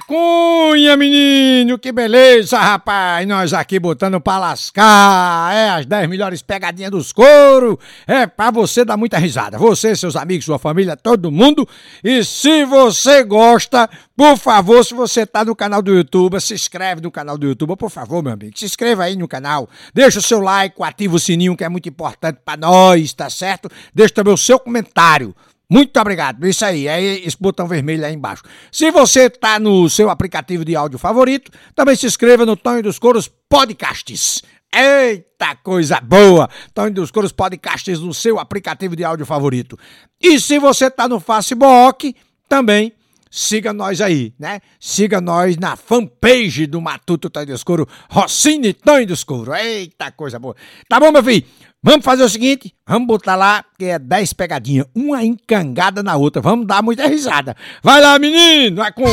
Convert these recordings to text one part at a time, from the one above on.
Cunha, menino, que beleza, rapaz. Nós aqui botando pra lascar. É as 10 melhores pegadinhas dos couro. É pra você dar muita risada. Você, seus amigos, sua família, todo mundo. E se você gosta, por favor, se você tá no canal do YouTube, se inscreve no canal do YouTube, por favor, meu amigo. Se inscreva aí no canal. Deixa o seu like, ativa o sininho que é muito importante pra nós, tá certo? Deixa também o seu comentário. Muito obrigado. Isso aí, é esse botão vermelho aí embaixo. Se você está no seu aplicativo de áudio favorito, também se inscreva no Tonho dos Coros Podcasts. Eita coisa boa! Tonho dos Coros Podcasts no seu aplicativo de áudio favorito. E se você está no Facebook, também siga nós aí, né? Siga nós na fanpage do Matuto Tonho dos Coros, Rossini Tonho dos Coros. Eita coisa boa. Tá bom, meu filho? Vamos fazer o seguinte, vamos botar lá, que é 10 pegadinhas, uma encangada na outra. Vamos dar muita risada. Vai lá, menino, a cunha.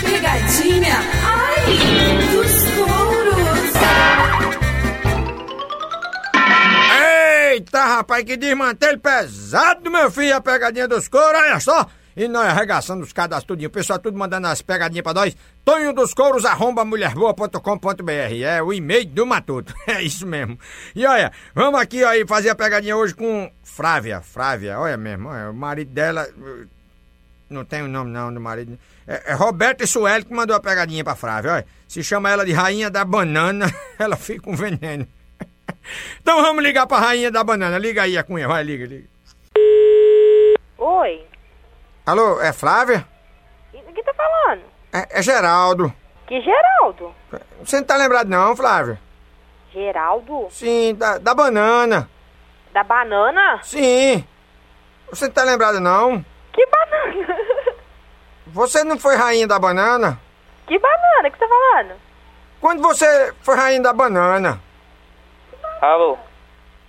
Pegadinha, ai, dos touros. Eita, rapaz, que desmantelo pesado, meu filho, a pegadinha dos coros, olha só. E nós arregaçando os cadastros. O pessoal tudo mandando as pegadinhas pra nós. Tonho dos Couros, arromba mulherboa.com.br. É o e-mail do Matuto. É isso mesmo. E olha, vamos aqui aí fazer a pegadinha hoje com Frávia. Frávia, olha mesmo. Olha, o marido dela. Não tem o nome não do marido. É, é Roberto Sueli que mandou a pegadinha pra Frávia. Olha, se chama ela de Rainha da Banana, ela fica com veneno. então vamos ligar pra Rainha da Banana. Liga aí a cunha, vai, liga, liga. Oi, Alô, é Flávia? o que tá falando? É, é Geraldo. Que Geraldo? Você não tá lembrado não, Flávia? Geraldo? Sim, da, da banana. Da banana? Sim. Você não tá lembrado não? Que banana? Você não foi rainha da banana? que banana que você tá falando? Quando você foi rainha da banana? Alô?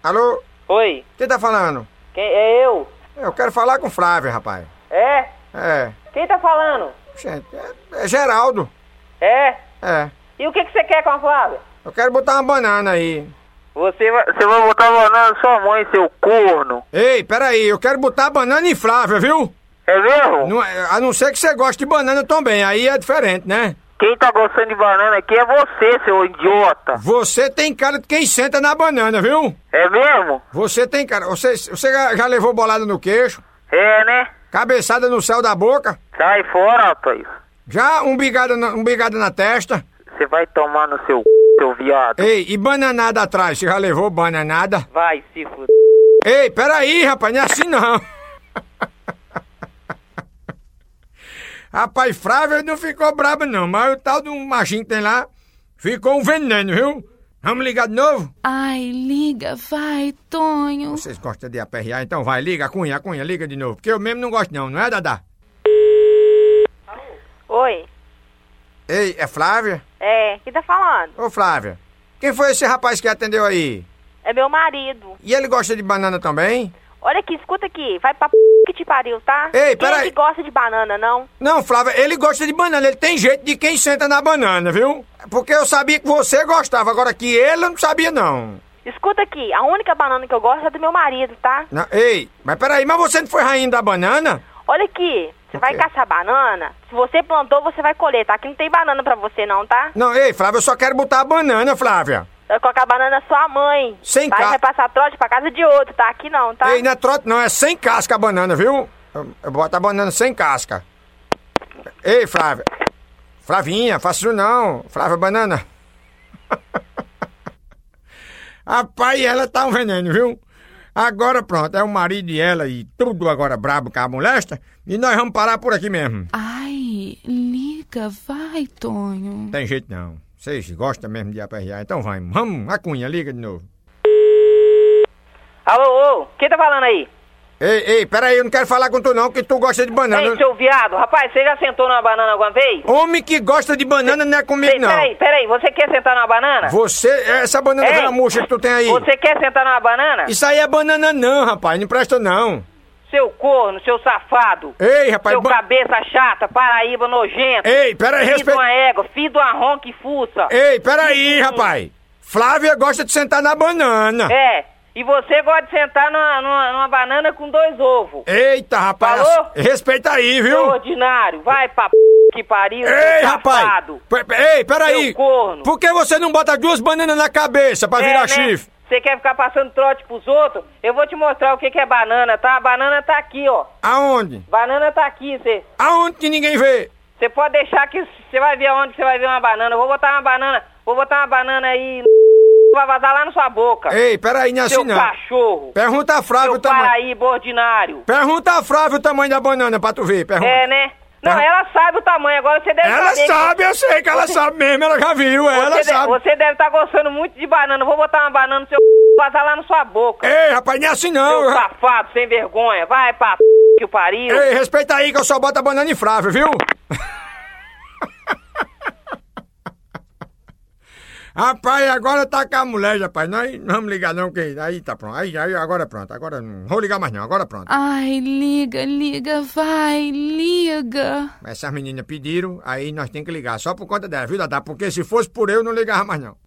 Alô? Oi? Quem tá falando? Quem é eu? Eu quero falar com Flávia, rapaz. É? É. Quem tá falando? Gente, é, é Geraldo. É? É. E o que, que você quer com a Flávia? Eu quero botar uma banana aí. Você vai, você vai botar banana na sua mãe, seu corno. Ei, peraí, eu quero botar a banana em Flávia, viu? É mesmo? Não é- a não ser que você goste de banana também, aí é diferente, né? Quem tá gostando de banana aqui é você, seu idiota. Você tem cara de quem senta na banana, viu? É mesmo? Você tem cara. Você, você já levou bolada no queixo? É, né? Cabeçada no céu da boca? Sai fora, rapaz. Já umbigada na, umbigada na testa? Você vai tomar no seu c... seu viado. Ei, e bananada atrás? Você já levou bananada? Vai se fuder. Ei, peraí, rapaz, não é assim não. rapaz, Flávia não ficou brabo não, mas o tal do machinho que tem lá ficou um veneno, viu? Vamos ligar de novo? Ai, liga, vai, Tonho. Vocês gostam de aperrear, então vai, liga, Cunha, Cunha, liga de novo. Porque eu mesmo não gosto não, não é, Dadá? Oi, Ei, é Flávia? é, que tá falando? Ô, Flávia, quem foi esse rapaz que atendeu aí? É meu marido. E ele gosta de banana também? Olha aqui, escuta aqui, vai pra p... que te pariu, tá? Ei, peraí. que gosta de banana, não? Não, Flávia, ele gosta de banana, ele tem jeito de quem senta na banana, viu? Porque eu sabia que você gostava, agora que ele eu não sabia não. Escuta aqui, a única banana que eu gosto é do meu marido, tá? Não, ei, mas peraí, mas você não foi rainha da banana? Olha aqui, você vai caçar banana, se você plantou, você vai colher, tá? Aqui não tem banana pra você não, tá? Não, ei, Flávia, eu só quero botar a banana, Flávia. Vai colocar a banana na sua mãe. Sem ca- E vai passar trote pra casa de outro, tá? Aqui não, tá? Ei, não é trote não, é sem casca a banana, viu? Boto a banana sem casca. Ei, Flávia. Flavinha, faça isso não. Flávia Banana. Rapaz, ela tá um veneno, viu? Agora pronto, é o marido e ela e tudo agora brabo com a molesta. E nós vamos parar por aqui mesmo. Ai, liga, vai, Tonho. Não tem jeito não. Vocês gostam mesmo de aperrear, então vamos. Vamos, a cunha, liga de novo. Alô, ô, quem tá falando aí? Ei, ei, peraí, eu não quero falar com tu não, que tu gosta de banana. Ei, seu viado, rapaz, você já sentou numa banana alguma vez? Homem que gosta de banana não é comigo Ei, não. peraí, peraí, você quer sentar numa banana? Você, essa banana Ei, gramuxa que tu tem aí. Você quer sentar numa banana? Isso aí é banana não, rapaz, não presta não. Seu corno, seu safado. Ei, rapaz, Seu ba- cabeça chata, paraíba nojento. Ei, peraí, respeita. uma égua, filho de uma ronca e fuça. Ei, peraí, rapaz. Flávia gosta de sentar na banana. É, E você gosta de sentar numa, numa, numa banana com dois ovos. Eita, rapaz. Falou? Respeita aí, viu? ordinário. Vai pra p... que pariu. Ei, rapaz! pe- Ei, peraí! Por que você não bota duas bananas na cabeça pra É, virar né? chifre? Você quer ficar passando trote pros outros? Eu vou te mostrar o que, que é banana, tá? A banana tá aqui, ó. Aonde? Banana tá aqui, você. Aonde que ninguém vê? Você pode deixar que você vai ver onde você vai ver uma banana. Eu vou botar uma banana, vou botar uma banana aí, vai vazar lá na sua boca. Ei, peraí, não é assim não. cachorro. Pergunta a Flávio o tamanho. paraíba ordinário. Pergunta a Flávio o tamanho da banana pra tu ver. Pergunta. É, né? Não, Tá. ela sabe o tamanho, agora você deve Ela saber. que- sabe, eu sei que ela sabe mesmo, ela já viu, ela você, de- sabe. você deve estar gostando muito de banana. Eu Vou botar uma banana no seu vazar lá na sua boca. Ei, rapaz, não é assim não. Seu safado, sem vergonha. Vai pra p... que o pariu. Ei, respeita aí que eu só boto a banana em Flávio, viu? Rapaz, agora tá com a mulher, rapaz. Nós não vamos ligar não, que aí tá pronto. Aí, aí agora pronto. Agora não vou ligar mais não, agora pronto. Ai, liga, liga, vai, liga. Essas meninas pediram, aí nós temos que ligar. Só por conta dela, viu, Dadá? Porque se fosse por eu, não ligava mais não.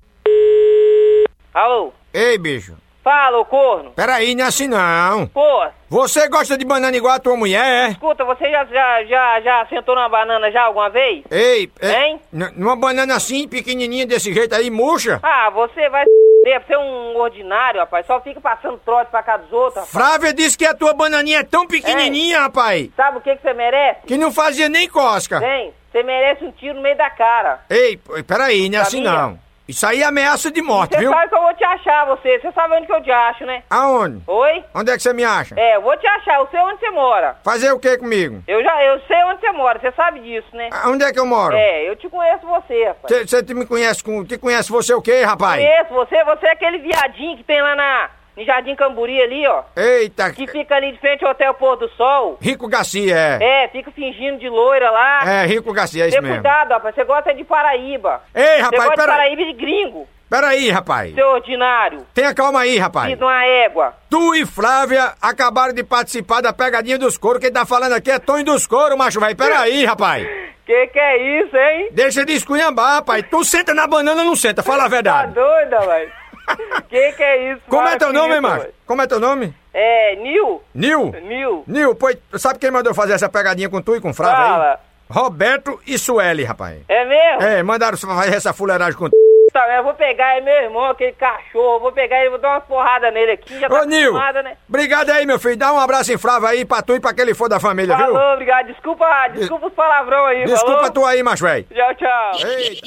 Alô? Ei, bicho. Fala, ô corno. Peraí, não é assim não. Pô, Você gosta de banana igual a tua mulher, é? escuta, você já, já, já, já sentou numa banana já alguma vez? Ei, é, Hein? numa banana assim, pequenininha desse jeito aí, murcha. Ah, você vai deve ser um ordinário, rapaz. Só fica passando trote pra cá dos outros, rapaz. Frávia disse que a tua bananinha é tão pequenininha, rapaz, Sabe o que, que você merece? que não fazia nem cosca. Vem, você merece um tiro no meio da cara. Ei, peraí, não é assim não. Isso aí é ameaça de morte, Você viu? sabe que eu vou te achar, você. Você sabe onde que eu te acho, né? Aonde? Oi? Onde é que você me acha? É, eu vou te achar. Eu sei onde você mora. Fazer o que comigo? Eu já, eu sei onde você mora. Você sabe disso, né? Ah, Onde é que eu moro? É, eu te conheço você, rapaz. Você me conhece com. Te conhece você o quê, rapaz? Conheço você. Você é aquele viadinho que tem lá na... No Jardim Camburi ali, ó. Eita, Que fica ali de frente ao Hotel Pôr do Sol. Rico Garcia, é. É, fica fingindo de loira lá. É, Rico Garcia, é isso Ter mesmo. cuidado, rapaz. Você gosta de Paraíba. Ei, Você rapaz, gosta de peraí. Paraíba de gringo, Peraí, rapaz. seu ordinário. Tenha calma aí, rapaz. De uma égua. Tu e Flávia acabaram de participar da pegadinha dos couro. Quem tá falando aqui é Tonho dos couro, macho velho. Peraí, rapaz. Que que é isso, hein? Deixa de esculhambar, rapaz. Tu senta na banana ou não senta? Fala a Tá verdade. doida, velho? que que é isso? Como é teu nome, isso, macho? velho. Como é teu nome? É, Nil. Nil? Nil. Nil, pois, sabe quem mandou fazer essa pegadinha com tu e com Flávia aí? Fala. Roberto e Sueli, rapaz. É mesmo? É, mandaram fazer essa fuleiragem com tu. Tá, eu vou pegar é meu irmão, aquele cachorro. Vou pegar ele, vou dar uma porrada nele aqui. Já tá Ô, Nil, né? obrigado aí, meu filho. Dá um abraço em Flávia aí pra tu e pra aquele for da família, viu? Falou, obrigado. Desculpa, desculpa os palavrão aí, Desculpa falou? tu aí, macho velho. Tchau, tchau. Eita.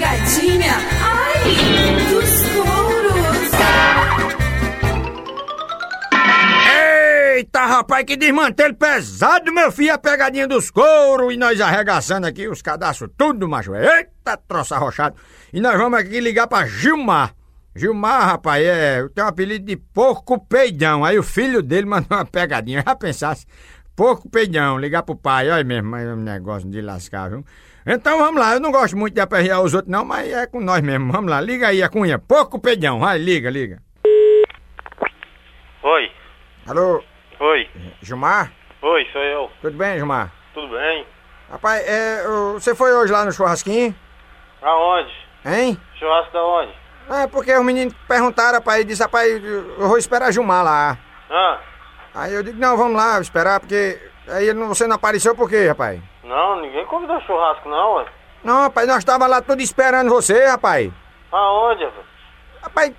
Pegadinha, ai, dos touros. Eita, rapaz, que desmantelo pesado, meu filho, a pegadinha dos couro e nós arregaçando aqui os cadastros tudo, macho. Eita, troço arrochado. E nós vamos aqui ligar pra Gilmar. Gilmar, rapaz, é, tem um apelido de Porco Peidão. Aí o filho dele mandou uma pegadinha. Já pensasse, Porco Peidão, ligar pro pai, olha mesmo, é um negócio de lascar, viu? Então vamos lá, eu não gosto muito de aperrear os outros não, mas é com nós mesmo. Vamos lá, liga aí a cunha, Porco Peidão, vai, liga, liga. Oi, Alô, oi, Gilmar? oi, sou eu. Tudo bem, Gilmar? Tudo bem? Rapaz, é, você foi hoje lá no churrasquinho? Aonde? Hein? Churrasco da onde? É, porque os meninos perguntaram, rapaz, e disse, rapaz, eu vou esperar Gilmar lá. Ah, Aí eu digo, não, vamos lá esperar, porque aí você não apareceu por quê, rapaz? Não, ninguém convidou churrasco não, ué. Não, rapaz, nós tava lá tudo esperando você, rapaz. Aonde, rapaz? Rapaz,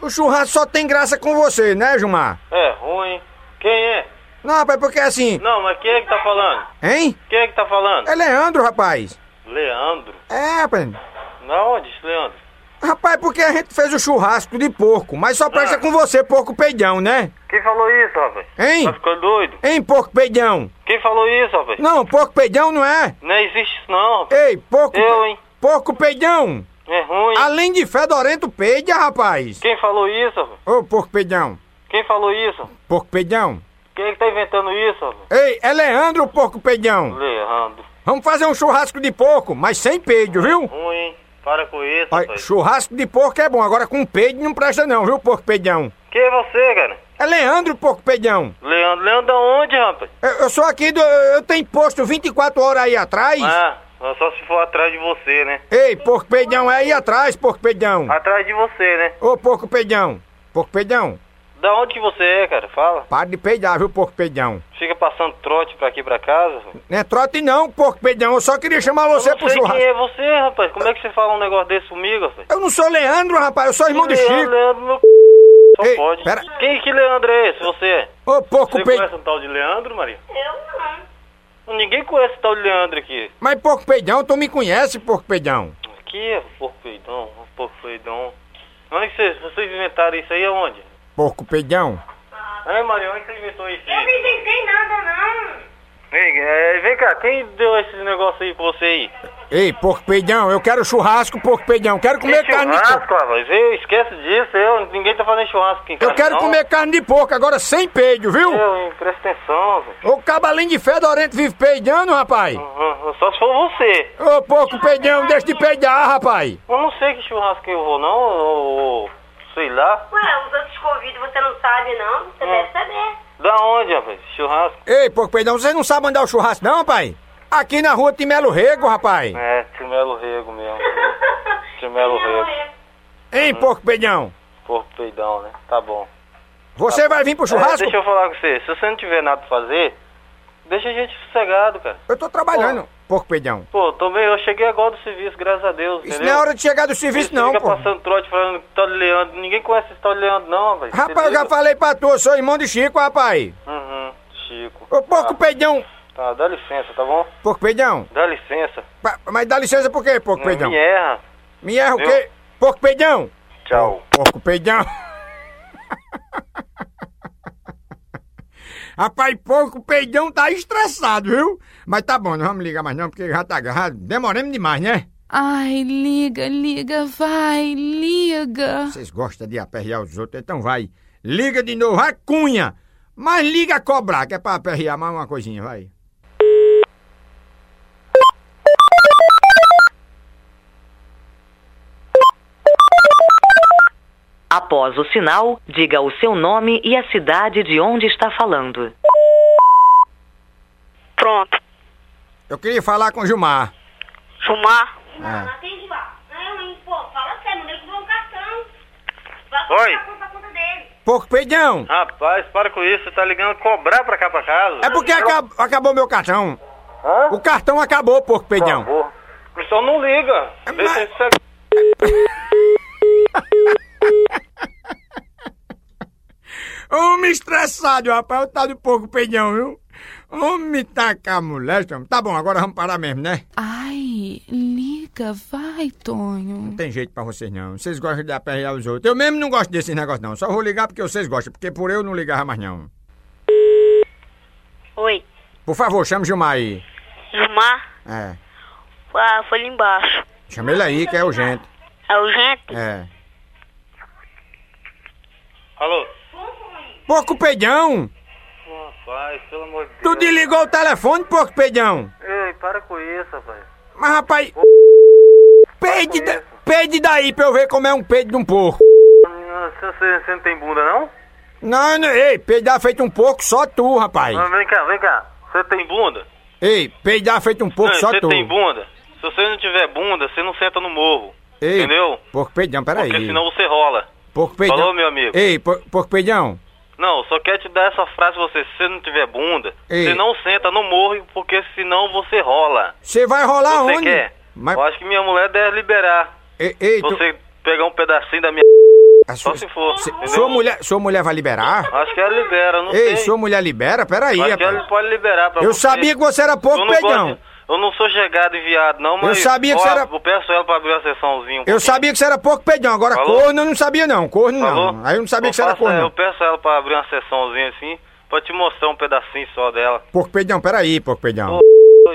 o churrasco só tem graça com você, né, Gilmar? É, ruim. Quem é? Não, rapaz, porque assim, Não, mas quem é que tá falando? hein? Quem é que tá falando? É Leandro, rapaz. Leandro. É, rapaz. Na onde, Leandro? Rapaz, porque a gente fez o churrasco de porco, mas só presta Ah. com você, porco peidão, né? Quem falou isso, rapaz? Hein? Tá ficando doido? Hein, porco peidão? Quem falou isso, rapaz? Não, porco peidão não é. Não existe isso não, rapaz. Ei, porco. Eu, hein? Porco peidão. É ruim. Além de fedorento, peida, rapaz. Quem falou isso, rapaz? Ô, porco peidão. Quem falou isso? Porco peidão. Quem é que tá inventando isso, rapaz? Ei, é Leandro, porco peidão. Leandro. Vamos fazer um churrasco de porco, mas sem peido, viu? Ruim. Para com isso, Olha, rapaz. churrasco de porco é bom, agora com peido não presta não, viu, porco peidão? Quem é você, cara? É Leandro, porco peidão. Leandro. Leandro da onde, rapaz? Eu, eu sou aqui do... Eu tenho posto 24 horas aí atrás. Ah, Só se for atrás de você, né? Ei, porco peidão, é aí atrás, porco peidão. Atrás de você, né? Ô, porco peidão. Porco peidão. Da onde que você é, cara? Fala. Para de peidar, viu, porco peidão. Fica passando trote pra aqui pra casa. Não é trote não, porco peidão. Eu só queria chamar você pro sei churrasco. quem é você, rapaz. Como é que você fala um negócio desse comigo, rapaz? Eu não sou Leandro, rapaz. Eu sou irmão do Leandro, Chico. Leandro, meu c... Só Ei, pode. pera. Quem que Leandro é esse, você é? Ô, porco Você peidão. conhece um tal de Leandro, Maria? Eu não. Ninguém conhece o tal de Leandro aqui. Mas porco peidão, tu me conhece, porco peidão. Aqui é porco peidão, porco peidão. Onde que vocês, vocês inventaram isso aí aonde? Porco peidão. É, Maria, onde você inventou isso Eu não inventei nada, não. Vem, é, vem cá, quem deu esse negócio aí pra você aí? Ei, porco peidão, eu quero churrasco, porco peidão. Quero comer Que carne de churrasco, porco. rapaz. Eu esquece disso, eu, ninguém tá fazendo churrasco aqui em casa, Eu quero não. comer carne de porco, agora sem peido, viu? Eu, hein, presta atenção, velho. O cabalinho de fedorento vive peidando, rapaz. Uhum, Só se for você. Ô, porco peidão, deixa de peidar, rapaz. Eu não sei que churrasco que eu vou, não, ou, ou sei lá. Ué, os outros convidos você não sabe, não? Você Hum. deve saber. Da onde, rapaz? Churrasco? Ei, porco peidão, você não sabe andar o churrasco, não, rapaz? Aqui na rua tem Melo Rego, rapaz. É, Timelo Rego mesmo. Timelo Rego. Hein, porco peidão? Porco peidão, né? Tá bom. Você vai vir pro É, churrasco? deixa eu falar com você. Se você não tiver nada pra fazer, deixa a gente sossegado, cara. Eu tô trabalhando, porco peidão. Pô, também eu cheguei agora do serviço, graças a Deus, Isso entendeu? não é hora de chegar do serviço, Você não, fica pô. passando trote falando tal de Leandro. Ninguém conhece esse tal de Leandro, não, rapaz. Rapaz, eu já falei pra tu, eu sou irmão de Chico, rapaz. Uhum, Chico. Ô, porco peidão. Tá, dá licença, tá bom? Porco peidão. Dá licença. Pa- Mas dá licença por quê, porco Não peidão? me erra. Me erra o Viu? quê? Porco peidão. Tchau. Porco peidão. Rapaz, porco peidão tá estressado, viu? Mas tá bom, não vamos ligar mais não, porque já tá já demoramos demais, né? Ai, liga, liga, vai, liga. Vocês gostam de aperrear os outros, então vai. Liga de novo, vai cunha. Mas liga a cobrar, que é pra aperrear mais uma coisinha, vai. Após o sinal, diga o seu nome e a cidade de onde está falando. Pronto. Eu queria falar com o Gilmar. Gilmar? Vai Oi. Porco peidão. Rapaz, para com isso. Você tá ligando cobrar pra cá pra casa? É porque acab- acabou meu cartão. Hã? O cartão acabou, porco peidão. Acabou. O pessoal não liga. É, Deixa mas- isso Homem estressado, rapaz. O tal do porco peidão, viu? Homem taca a molesta. homem. Tá bom, agora vamos parar mesmo, né? Ai, liga, vai, Tonho. Não tem jeito pra vocês não. Vocês gostam de aperrear os outros. Eu mesmo não gosto desses negócios não. Só vou ligar porque vocês gostam. Porque por eu não ligava mais não. Oi. Por favor, chame o Gilmar aí. Gilmar? É. Ah, foi ali embaixo. Chama ele aí que é urgente. É urgente? É. Alô? Porco peidão! Rapaz, pelo amor de Tu Deus. desligou o telefone, porco peidão? Ei, para com isso, rapaz. Mas rapaz. Peide, da- peide daí pra eu ver como é um peido de um porco. Você, você, você não tem bunda, não? Não, não, ei, peidar feito um porco só tu, rapaz. Vem cá, vem cá. Você tem bunda? Ei, peidar feito um porco Não, só você tu. tem bunda? Se você não tiver bunda, você não senta no morro. Ei, Entendeu? Porco peidão, peraí. Porque senão você rola. Porco peidão. Falou, meu amigo? Ei, por- porco peidão. Não, só quero te dar essa frase pra você. Se você não tiver bunda, Ei. você não senta no morro, porque senão você rola. Você vai rolar você onde? quer? Mas, Eu acho que minha mulher deve liberar. ei, ei, tu- Você pegar um pedacinho da minha... a Só sua, se for, se- sua mulher, sua mulher vai liberar? Acho que ela libera, não Ei, sei. sua mulher libera? Peraí, Acho que ela rapaz. pode liberar pra Eu você. sabia que você era peidão. gosto- Eu não sou chegado e viado, não, mas... sabia que ó, você era- Eu peço ela pra abrir uma sessãozinha. um Eu sabia que você era porco peidão, agora Falou? corno eu não sabia não, corno Falou? não. Aí eu não sabia Eu que você era corno Eu peço ela pra abrir uma sessãozinha assim, pra te mostrar um pedacinho só dela. Porco peidão, peraí, porco peidão. Ô,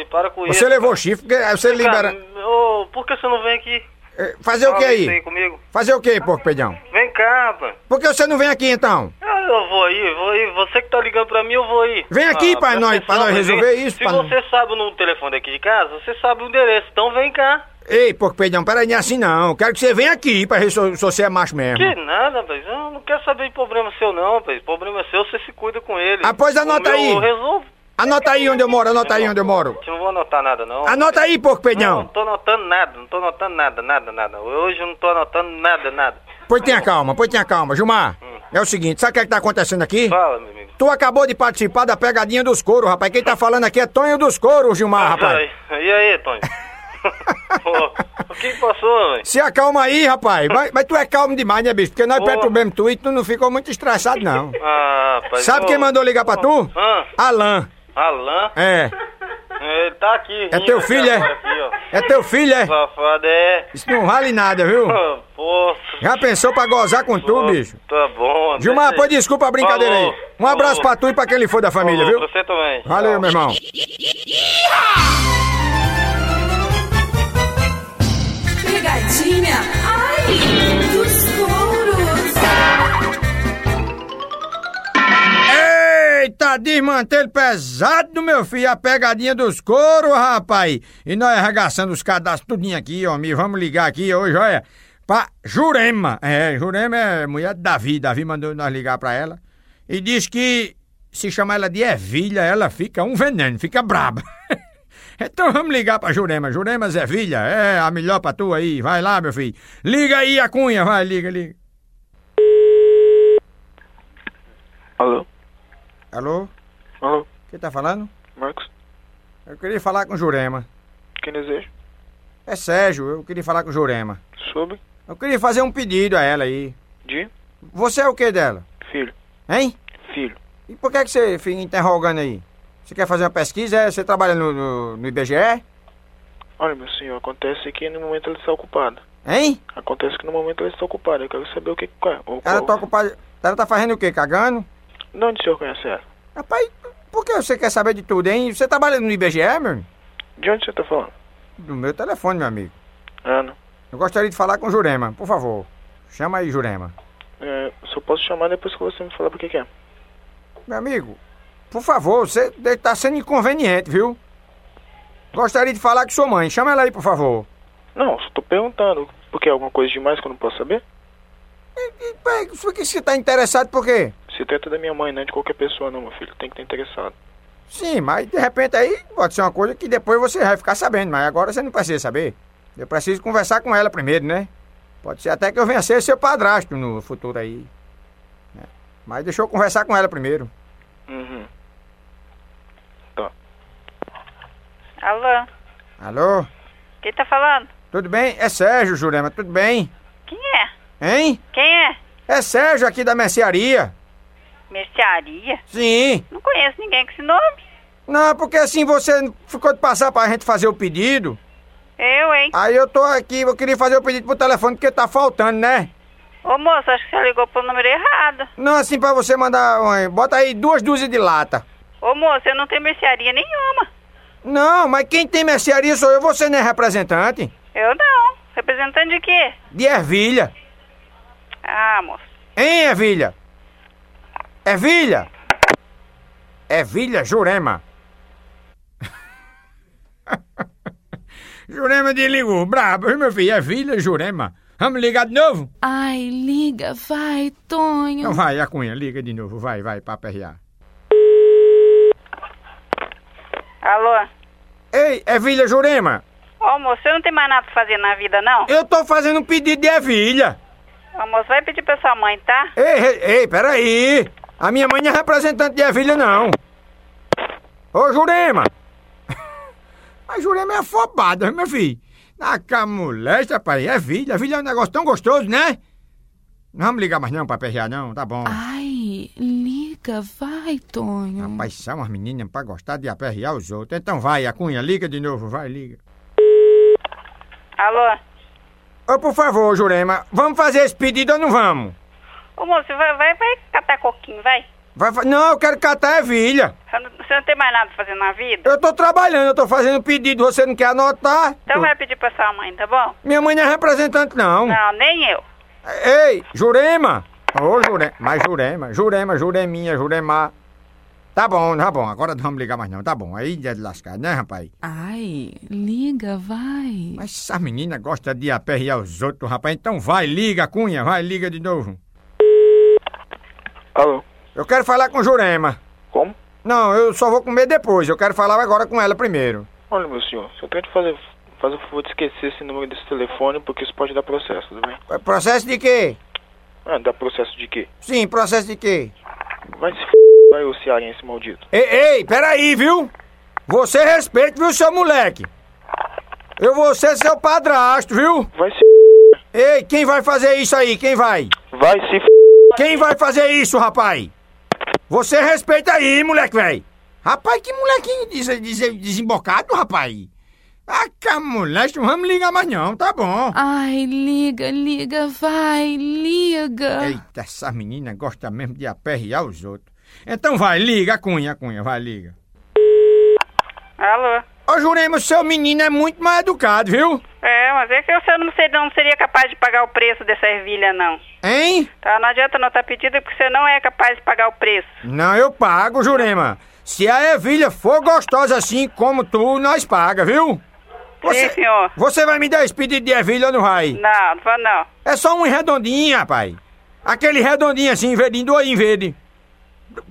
para com isso. Você levou chifre, porque aí você libera... ô, por que você não vem aqui? Eh, Fazer o que Fala aí? comigo. Fazer o que, porco peidão? Vem cá, rapaz. Por que você não vem aqui então? Eu vou aí, vou aí. Você que tá ligando pra mim, eu vou aí. Vem aqui Ah, pra nós- pra nós resolver isso, Se você sabe no telefone daqui de casa, você sabe o endereço. Então vem cá. Ei, porco peidão, peraí, não é assim não. Quero que você venha aqui pra ver se você é macho mesmo. Que nada, rapaz. Eu não quero saber de problema seu, não, rapaz. Problema seu, você se cuida com ele. Ah, pois anota aí. Eu resolvo. Anota aí onde eu moro, anota aí onde eu moro. Eu não vou anotar nada, não. Anota aí, porco Não, peidão. não tô anotando nada, não tô anotando nada, nada, nada. Hoje eu não tô anotando nada, nada. Pois tenha calma, pois tenha calma. Gilmar, é o seguinte, sabe o que, é que tá acontecendo aqui? Fala, meu amigo. Tu acabou de participar da pegadinha dos coros, rapaz. Quem tá falando aqui é Tonho dos coros, Gilmar, rapaz. E aí? Pô, o que passou, velho? Se acalma aí, rapaz. Mas, mas tu é calmo demais, né, bicho? Porque nós Pô. perturbamos tu e tu não ficou muito estressado, não. Ah, rapaz. Sabe quem mandou ligar pra tu? Ah, Alan. Alan? É. Ele tá aqui. É teu filho, é? agora, Aqui. É teu filho, é? Safado, é. Isso não vale nada, viu? Pô, Já pensou pra gozar com tu, bicho? Tá bom. Gilmar, deixa pô, desculpa a brincadeira Falou, aí. Um abraço falou. pra tu e pra quem lhe for da família, Falou, viu? Você também. Valeu, Tchau. meu irmão. Pegadinha, ai, Eita, desmantelo pesado, meu filho, a pegadinha dos coros, rapaz. E nós arregaçando os cadastros tudinho aqui, ó, me vamos ligar aqui hoje, olha, pra Jurema. É, Jurema é mulher de Davi, Davi mandou nós ligar pra ela. E diz que se chamar ela de Ervilha, ela fica um veneno, fica braba. Então vamos ligar pra Jurema. Jurema Zevilha, é a melhor pra tu aí. Vai lá, meu filho. Liga aí a cunha, vai, liga, liga. Alô? Alô? Alô? Quem tá falando? Marcos? Eu queria falar com Jurema. Quem deseja? É Sérgio, eu queria falar com Jurema. Sobre? Eu queria fazer um pedido a ela aí. De? Você é o que dela? Filho. Hein? Filho. E por que, que você fica interrogando aí? Você quer fazer uma pesquisa? É? Você trabalha no, no, no IBGE? Olha, meu senhor, acontece que no momento ele está ocupado. Hein? Acontece que no momento ele está ocupado. Eu quero saber o que que é. Ela qual- tá ocupada. Ela tá fazendo o quê? Cagando? De onde o senhor conhece ela? Rapaz, por que você quer saber de tudo, hein? Você trabalha no IBGE, meu? De onde você está falando? Do meu telefone, meu amigo. Ana. Eu gostaria de falar com Jurema, por favor. Chama aí, Jurema. É, só posso chamar depois que você me falar por que é. Meu amigo, por favor, você tá sendo inconveniente, viu? Gostaria de falar com sua mãe. Chama ela aí, por favor. Não, só tô perguntando. Porque é alguma coisa demais que eu não posso saber? E, e, que você tá interessado por quê? Se trata da minha mãe, não é de qualquer pessoa não, meu filho. Tem que estar interessado. Sim, mas de repente aí pode ser uma coisa que depois você vai ficar sabendo, mas agora você não precisa saber. Eu preciso conversar com ela primeiro, né? Pode ser até que eu venha ser seu padrasto no futuro aí. né? Mas deixa eu conversar com ela primeiro. Uhum. Alô? Alô? Quem tá falando? Tudo bem? É Sérgio, Jurema, tudo bem? Quem é? Hein? Quem é? É Sérgio aqui da mercearia. Mercearia? Sim. Não conheço ninguém com esse nome. Não, porque assim você ficou de passar pra gente fazer o pedido. Eu, hein? Aí eu tô aqui, eu queria fazer o pedido pro telefone porque tá faltando, né? Ô moço, acho que você ligou pro número errado. Não, assim pra você mandar. um, Bota aí duas dúzias de lata. Ô moço, eu não tenho mercearia nenhuma. Não, mas quem tem mercearia sou eu, você não é representante. Eu não. Representante de quê? De ervilha. Ah, moço. Hein, ervilha? Ervilha? Ervilha Jurema. Jurema desligou, brabo, viu, meu filho? Ervilha Jurema. Vamos ligar de novo? Ai, liga, vai, Tonho. Então vai, a cunha, liga de novo, vai, vai, pra aperrear. Alô? Ei, Ervilha Jurema, Ô moço, você não tem mais nada pra fazer na vida, não? eu tô fazendo um pedido de ervilha. Ô moço, vai pedir pra sua mãe, tá? Ei, ei, ei, peraí. A minha mãe não é representante de ervilha, não. Ô, Jurema. A Jurema é afobada, meu filho. Na camulesta, rapaz, é ervilha. Ervilha é um negócio tão gostoso, né? Não vamos ligar mais não pra perrear, não, tá bom. Ai, liga, vai, Tonho. Rapaz, são umas meninas pra gostar de aperrear os outros. Então vai, a cunha, liga de novo, vai, liga. Alô? Ô, por favor, Jurema, vamos fazer esse pedido ou não vamos? Ô moço, vai, vai, vai catar coquinho, vai. Vai, não, eu quero catar ervilha. Você não, você não tem mais nada pra fazer na vida? Eu tô trabalhando, eu tô fazendo pedido, você não quer anotar? Então vai pedir pra sua mãe, tá bom? Minha mãe não é representante, não. Não, nem eu. Ei, Jurema! Ô, Jurema, mas Jurema, Jurema, Jureminha, Jurema. Tá bom, tá bom, agora não vamos ligar mais não, tá bom. Aí é de lascar, né, rapaz? Ai, liga, vai. Mas essa menina gosta de aperrear os outros, rapaz. Então vai, liga, Cunha, vai, liga de novo. Alô? Eu quero falar com Jurema. Como? Não, eu só vou comer depois. Eu quero falar agora com ela primeiro. Olha, meu senhor, só tente fazer, fazer o favor de esquecer esse número desse telefone, porque isso pode dar processo, tudo bem? É Processo de quê? Ah, dá processo de quê? Sim, processo de quê? Vai se f... vai o cearense maldito. Ei, ei, peraí, viu? Você respeita, viu, seu moleque? Eu vou ser seu padrasto, viu? Vai se Ei, quem vai fazer isso aí? Quem vai? f... vai se f... Quem vai fazer isso, rapaz? Você respeita aí, moleque, velho. Rapaz, que molequinho des des desembocado, rapaz. Ah, que moleque, não vamos ligar mais não, tá bom. Ai, liga, liga, vai, liga. Eita, essa menina gosta mesmo de aperrear os outros. Então vai, liga, Cunha, Cunha, vai, liga. Alô? Ô, Jurema, seu menino é muito mais educado, viu? É, mas é que você não, ser, não seria capaz de pagar o preço dessa ervilha, não. Hein? Tá? Não adianta não estar pedindo porque você não é capaz de pagar o preço. Não, eu pago, Jurema. Se a ervilha for gostosa assim como tu, nós paga, viu? Sim, senhor. Você vai me dar esse pedido de ervilha ou não vai? Não, não vou não. É só um redondinho, rapaz. Aquele redondinho assim, verdinho, aí em verde.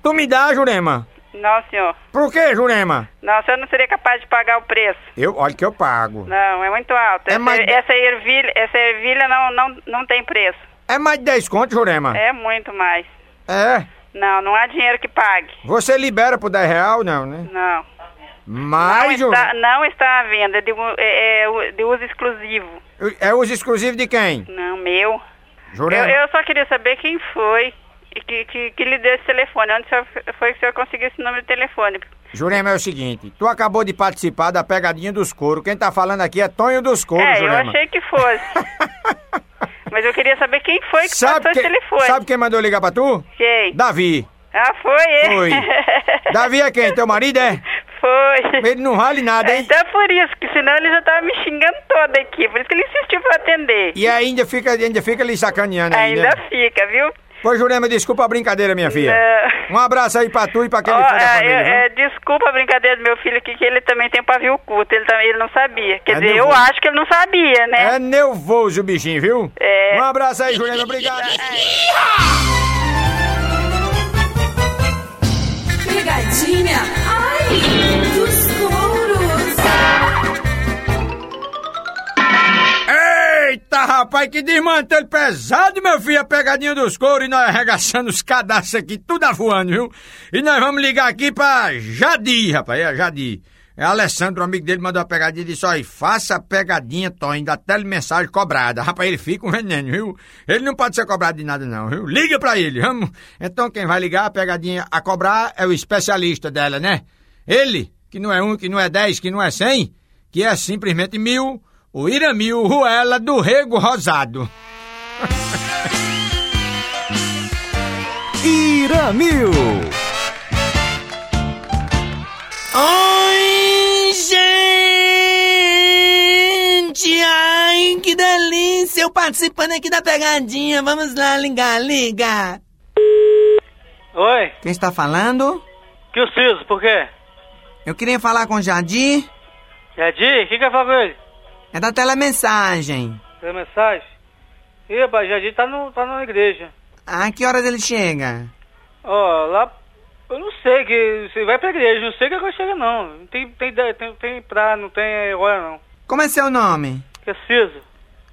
Tu me dá, Jurema? Não, senhor. Por quê, Jurema? Não, você não seria capaz de pagar o preço. Eu, olha que eu pago. Não, é muito alto. É essa, mais- essa ervilha, essa ervilha não, não, não tem preço. É mais de 10 conto, Jurema? É muito mais. É. Não, não há dinheiro que pague. Você libera por 10 real, não, né? Não. Mas, não, está, não está à venda, é de, u- é, é de uso exclusivo. é uso exclusivo de quem? Não, meu. Eu, Jurema? eu só queria saber quem foi e que, que, que lhe deu esse telefone. Onde foi que o senhor conseguiu esse número de telefone? Jurema, é o seguinte, tu acabou de participar da pegadinha dos couro. Quem tá falando aqui é Tonho dos Couro, é, Jurema. eu achei que fosse. Mas eu queria saber quem foi que sabe, passou esse quem, telefone. sabe quem mandou ligar pra tu? Quem? Davi. Ah, foi ele. Foi. Davi é quem? Teu marido é? Foi. Ele não vale nada, hein? Então é por isso, que senão ele já tava me xingando toda aqui. Por isso que ele insistiu pra atender. E ainda fica, ainda fica lhe sacaneando Ainda né? fica, viu? Pois, Jurema, desculpa a brincadeira, minha filha. Não. Um abraço aí pra tu e pra aquele Ó, filho da é, família, é, é, desculpa a brincadeira do meu filho aqui, que ele também tem pavio curto. Ele, também, ele não sabia. Quer É dizer, eu nervoso. acho que ele não sabia, né? É nervoso o bichinho, viu? É. Um abraço aí, Jurema, obrigado. Pegadinha, ai, Eita, rapaz, que desmantelho pesado, meu filho, a pegadinha dos couros e nós arregaçando os cadastros aqui, tudo avoando, viu? E nós vamos ligar aqui pra Jadi, rapaz, é Jadi. É Alessandro, um amigo dele, mandou uma pegadinha e disse, olha, faça a pegadinha, Tony, da telemensagem cobrada. Rapaz, ele fica um veneno, viu? Ele não pode ser cobrado de nada não, viu? Liga pra ele, vamos. Então quem vai ligar a pegadinha a cobrar é o especialista dela, né? Ele, que não é um, que não é dez, que não é cem, que é simplesmente mil, o Iramil Ruela do Rego Rosado. Iramil. Oi, gente! Ai, que delícia! Eu participando aqui da pegadinha. Vamos lá, ligar, liga. Oi, Quem está falando? que eu preciso, por quê? Eu queria falar com o Jardim. Jardim, o que quer falar com ele? É da telemensagem. Tem mensagem? Ih, rapaz, Jardim tá, no, tá na igreja. Ah, que horas ele chega? Ó, lá, eu não sei, que você vai pra igreja, não sei que agora chega não. Não tem, tem, ideia, tem, tem pra, não tem hora não. Como é seu nome? Preciso.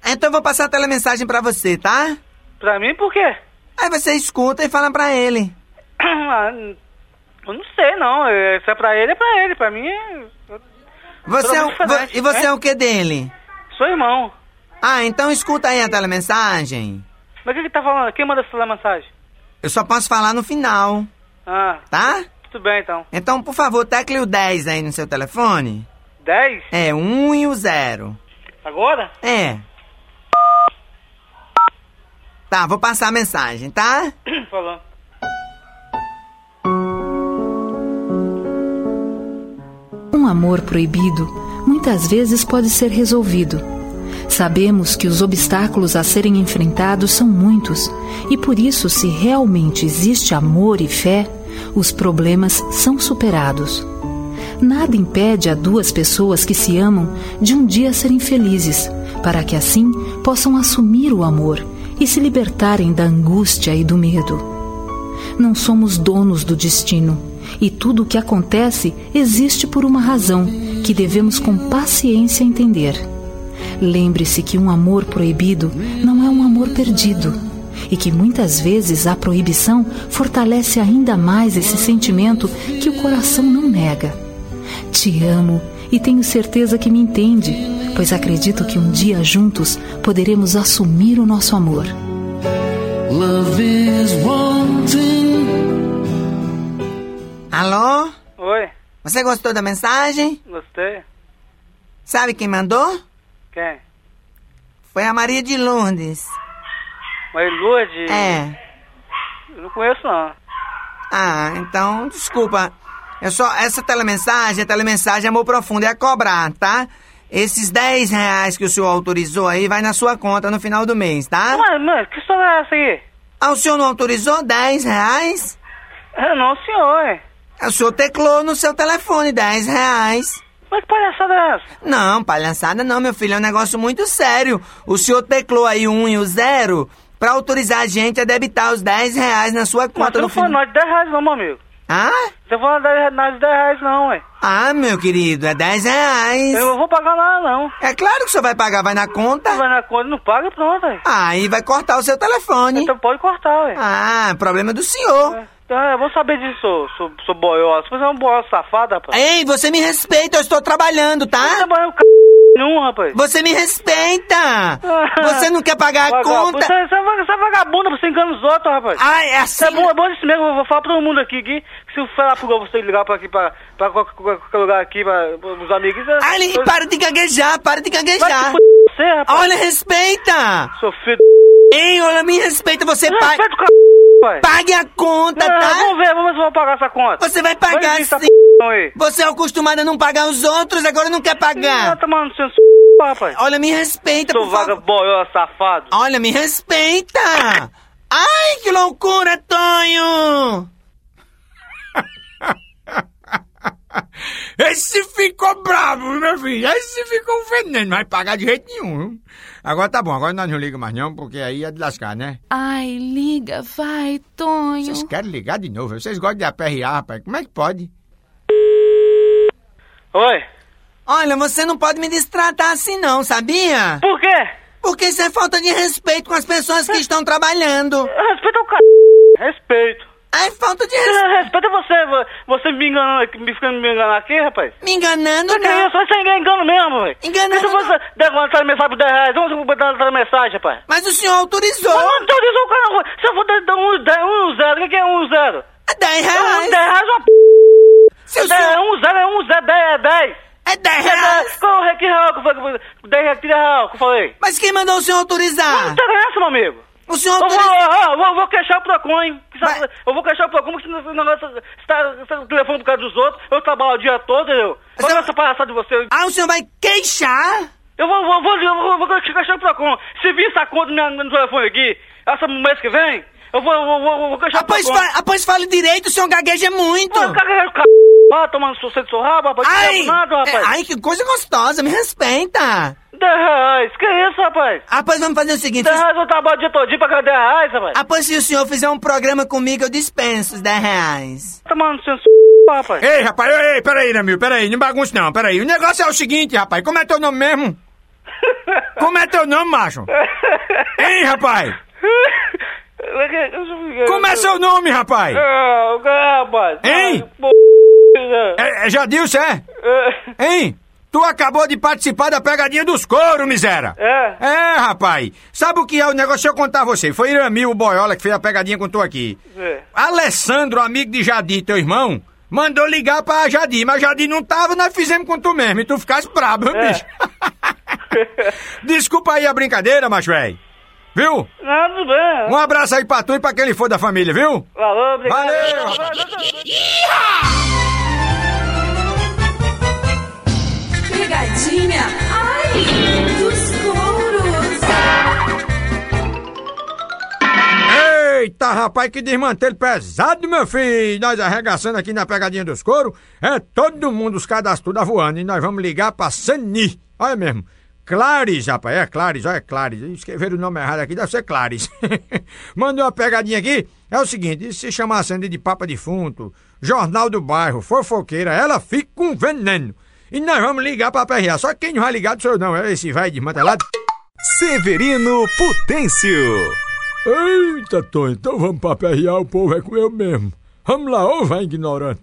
Então eu vou passar a telemensagem pra você, tá? Pra mim, por quê? Aí você escuta e fala pra ele. Ah, eu não sei não, É, se é pra ele, é pra ele, pra mim é... Você é vo- e você né? é o que dele? Sou irmão. Ah, então escuta aí a telemensagem. Mas o que que tá falando? Quem manda essa mensagem? Eu só posso falar no final, Ah, tá? tudo bem então. Então, por favor, tecle o 10 aí no seu telefone. 10? É, o 1 e o 0. Agora? É. Tá, vou passar a mensagem, tá? Falou. Um amor proibido muitas vezes pode ser resolvido. Sabemos que os obstáculos a serem enfrentados são muitos e por isso, se realmente existe amor e fé, os problemas são superados. Nada impede a duas pessoas que se amam de um dia serem felizes, para que assim possam assumir o amor e se libertarem da angústia e do medo. Não somos donos do destino E tudo o que acontece existe por uma razão que devemos com paciência entender. Lembre-se que um amor proibido não é um amor perdido e que muitas vezes a proibição fortalece ainda mais esse sentimento que o coração não nega. Te amo e tenho certeza que me entende, pois acredito que um dia juntos poderemos assumir o nosso amor. Love is wanting. Alô? Oi, Você gostou da mensagem? gostei. Sabe quem mandou? Quem? Foi a Maria de Lourdes. Mas Lourdes? É. Eu não conheço não. Ah, então, desculpa. Eu só, essa telemensagem, a telemensagem Amor Profundo é a cobrar, tá? Esses 10 reais que o senhor autorizou aí vai na sua conta no final do mês, tá? Mas, mas, que história é essa aí? Ah, o senhor não autorizou 10 reais? É, não, senhor. É. O senhor teclou no seu telefone 10 reais. Mas que palhaçada é essa? Não, palhaçada não, meu filho, é um negócio muito sério. O senhor teclou aí o 1 e o 0 pra autorizar a gente a debitar os 10 reais na sua Mas conta você no não foi nós de 10 reais não, meu amigo. Ah? Você foi nós de 10 reais não, ué. Ah, meu querido, é 10 reais. Eu não vou pagar nada não. É claro que o senhor vai pagar, vai na conta. Vai na conta, não paga, pronto, ué. Aí vai cortar o seu telefone. Então pode cortar, ué. Ah, problema do senhor. Então, eu vou saber disso, sou, sou, sou boiola. Você é um boiola safado, rapaz. Ei, você me respeita, eu estou trabalhando, Não tá? trabalha o c... nenhum, rapaz. Você me respeita. Você não quer pagar a Vagabundo. conta. Você, você, é vaga- você é vagabunda, você engana os outros, rapaz. Ai, é assim. É bom, é bom disso mesmo, eu vou falar pra todo mundo aqui, que se o falar pro você ligar pra aqui, pra, pra qualquer, qualquer lugar aqui, pra, pros amigos... é- Ali, eu- para de gaguejar, para de Vai te gaguejar. f... você, rapaz. Olha, respeita. Seu filho... Ei, olha, me respeita, você paga. respeita o c... pai. Pague a conta, Não, tá? Vamos ver, vamos ver se eu vou pagar essa conta. Você vai pagar Vai essa sim. p... aí. Você é acostumado a não pagar os outros, agora não quer Ah, pagar. tá mandando seu c... rapaz. Olha, me respeita, Seu por favor. vagaboiola safado. Olha, me respeita. Ai, que loucura, Tonho. Esse ficou bravo, meu filho. Esse ficou veneno. Não vai pagar de jeito nenhum. Agora tá bom, agora nós não ligamos mais não, porque aí é de lascar, né? Ai, liga, vai, Tonho. Vocês querem ligar de novo? Vocês gostam de aperrear, rapaz? Como é que pode? Oi. Olha, você não pode me destratar assim não, sabia? Por quê? Porque isso é falta de respeito com as pessoas que estão trabalhando. Respeita o c... Respeito. É falta de respeito. Respeita você, vo- você me enganando, aqui- me ficando me enganando aqui, rapaz. Me enganando, Você que não. isso? Você é engano mesmo, velho. Enganando Se você der uma mensagem por 10 reais, vamos botar essa mensagem, rapaz. Mas o senhor autorizou. Mas não autorizou o cara. Se eu for dar um, dar um zero, o que que é um zero? É 10 Um 10 reais. reais é uma p. Se o É senhor... um zero, é um zero, 10 é 10. É 10 É reais. 10. Qual é que real que eu falei? 10 reais, que real que eu falei? Mas quem mandou o senhor Não autorizar? interessa, meu amigo. O senhor Eu vou, eu vou, eu vou queixar o Procon, hein? Mas- Eu vou queixar o Procon, porque esse negócio está está no telefone por causa dos outros. Eu trabalho o dia todo, eu. Mas Olha eu- essa palhaçada de você. Ah, o senhor vai queixar? Eu vou, vou, vou, eu vou, vou queixar o Procon. Se vir essa conta no, no telefone aqui, essa mês que vem, eu vou, vou, vou, vou queixar Ah, pois, o Procon. ah, pois fale direito, o senhor gagueja muito. Pô, caga o c... Ah, tomando sucesso do seu rabo, rapaz. Ai, Não nada, rapaz. é, ai, que coisa gostosa, me respeita. 10 reais. Que isso, rapaz? Ah, pois vamos fazer o seguinte. 10 reais eu trabalho o dia todinho pra ganhar 10 reais, rapaz. Ah, pois se o senhor fizer um programa comigo, eu dispenso os 10 reais. Tomando sucesso rapaz. Ei, rapaz, ei, peraí, Namil, peraí, não bagunce não, peraí. O negócio é o seguinte, rapaz, como é teu nome mesmo? Como é teu nome, macho? Hein, rapaz? Como é seu nome, rapaz? Hein? É, é Jadilson, é? é. Hein? Tu acabou de participar da pegadinha dos couro, miséria. É. É, rapaz. Sabe o que é o negócio? Eu contar a você. Foi Iramil, o boiola, que fez a pegadinha com tu aqui. É. Alessandro, amigo de Jadir, teu irmão, mandou ligar pra Jadir, mas Jadir não tava, nós fizemos com tu mesmo, e tu ficasse brabo, É. bicho. Desculpa aí a brincadeira, macho velho. Viu? Não, tudo bem. Um abraço aí pra tu e pra quem ele for da família, viu? Falou, obrigado. Valeu. Pegadinha, ai, dos couros. Eita, rapaz, que desmantelho pesado, meu filho! Nós arregaçando aqui na pegadinha dos couro, é todo mundo, os cadastros da voando, e nós vamos ligar pra Sani. Olha mesmo, Clares, rapaz, é Clares, olha, é Clares. Escreveram o nome errado aqui, deve ser Clares. Manda uma pegadinha aqui. É o seguinte, se chamar Sandy de Papa Defunto, Jornal do Bairro, fofoqueira, ela fica com veneno. E nós vamos ligar pra PRA. Só que quem não vai ligar do senhor não, é esse vai desmantelado. Severino Potêncio. Eita, Tonho, então vamos pra PRA, o povo é com eu mesmo. Vamos lá, ô vai ignorante.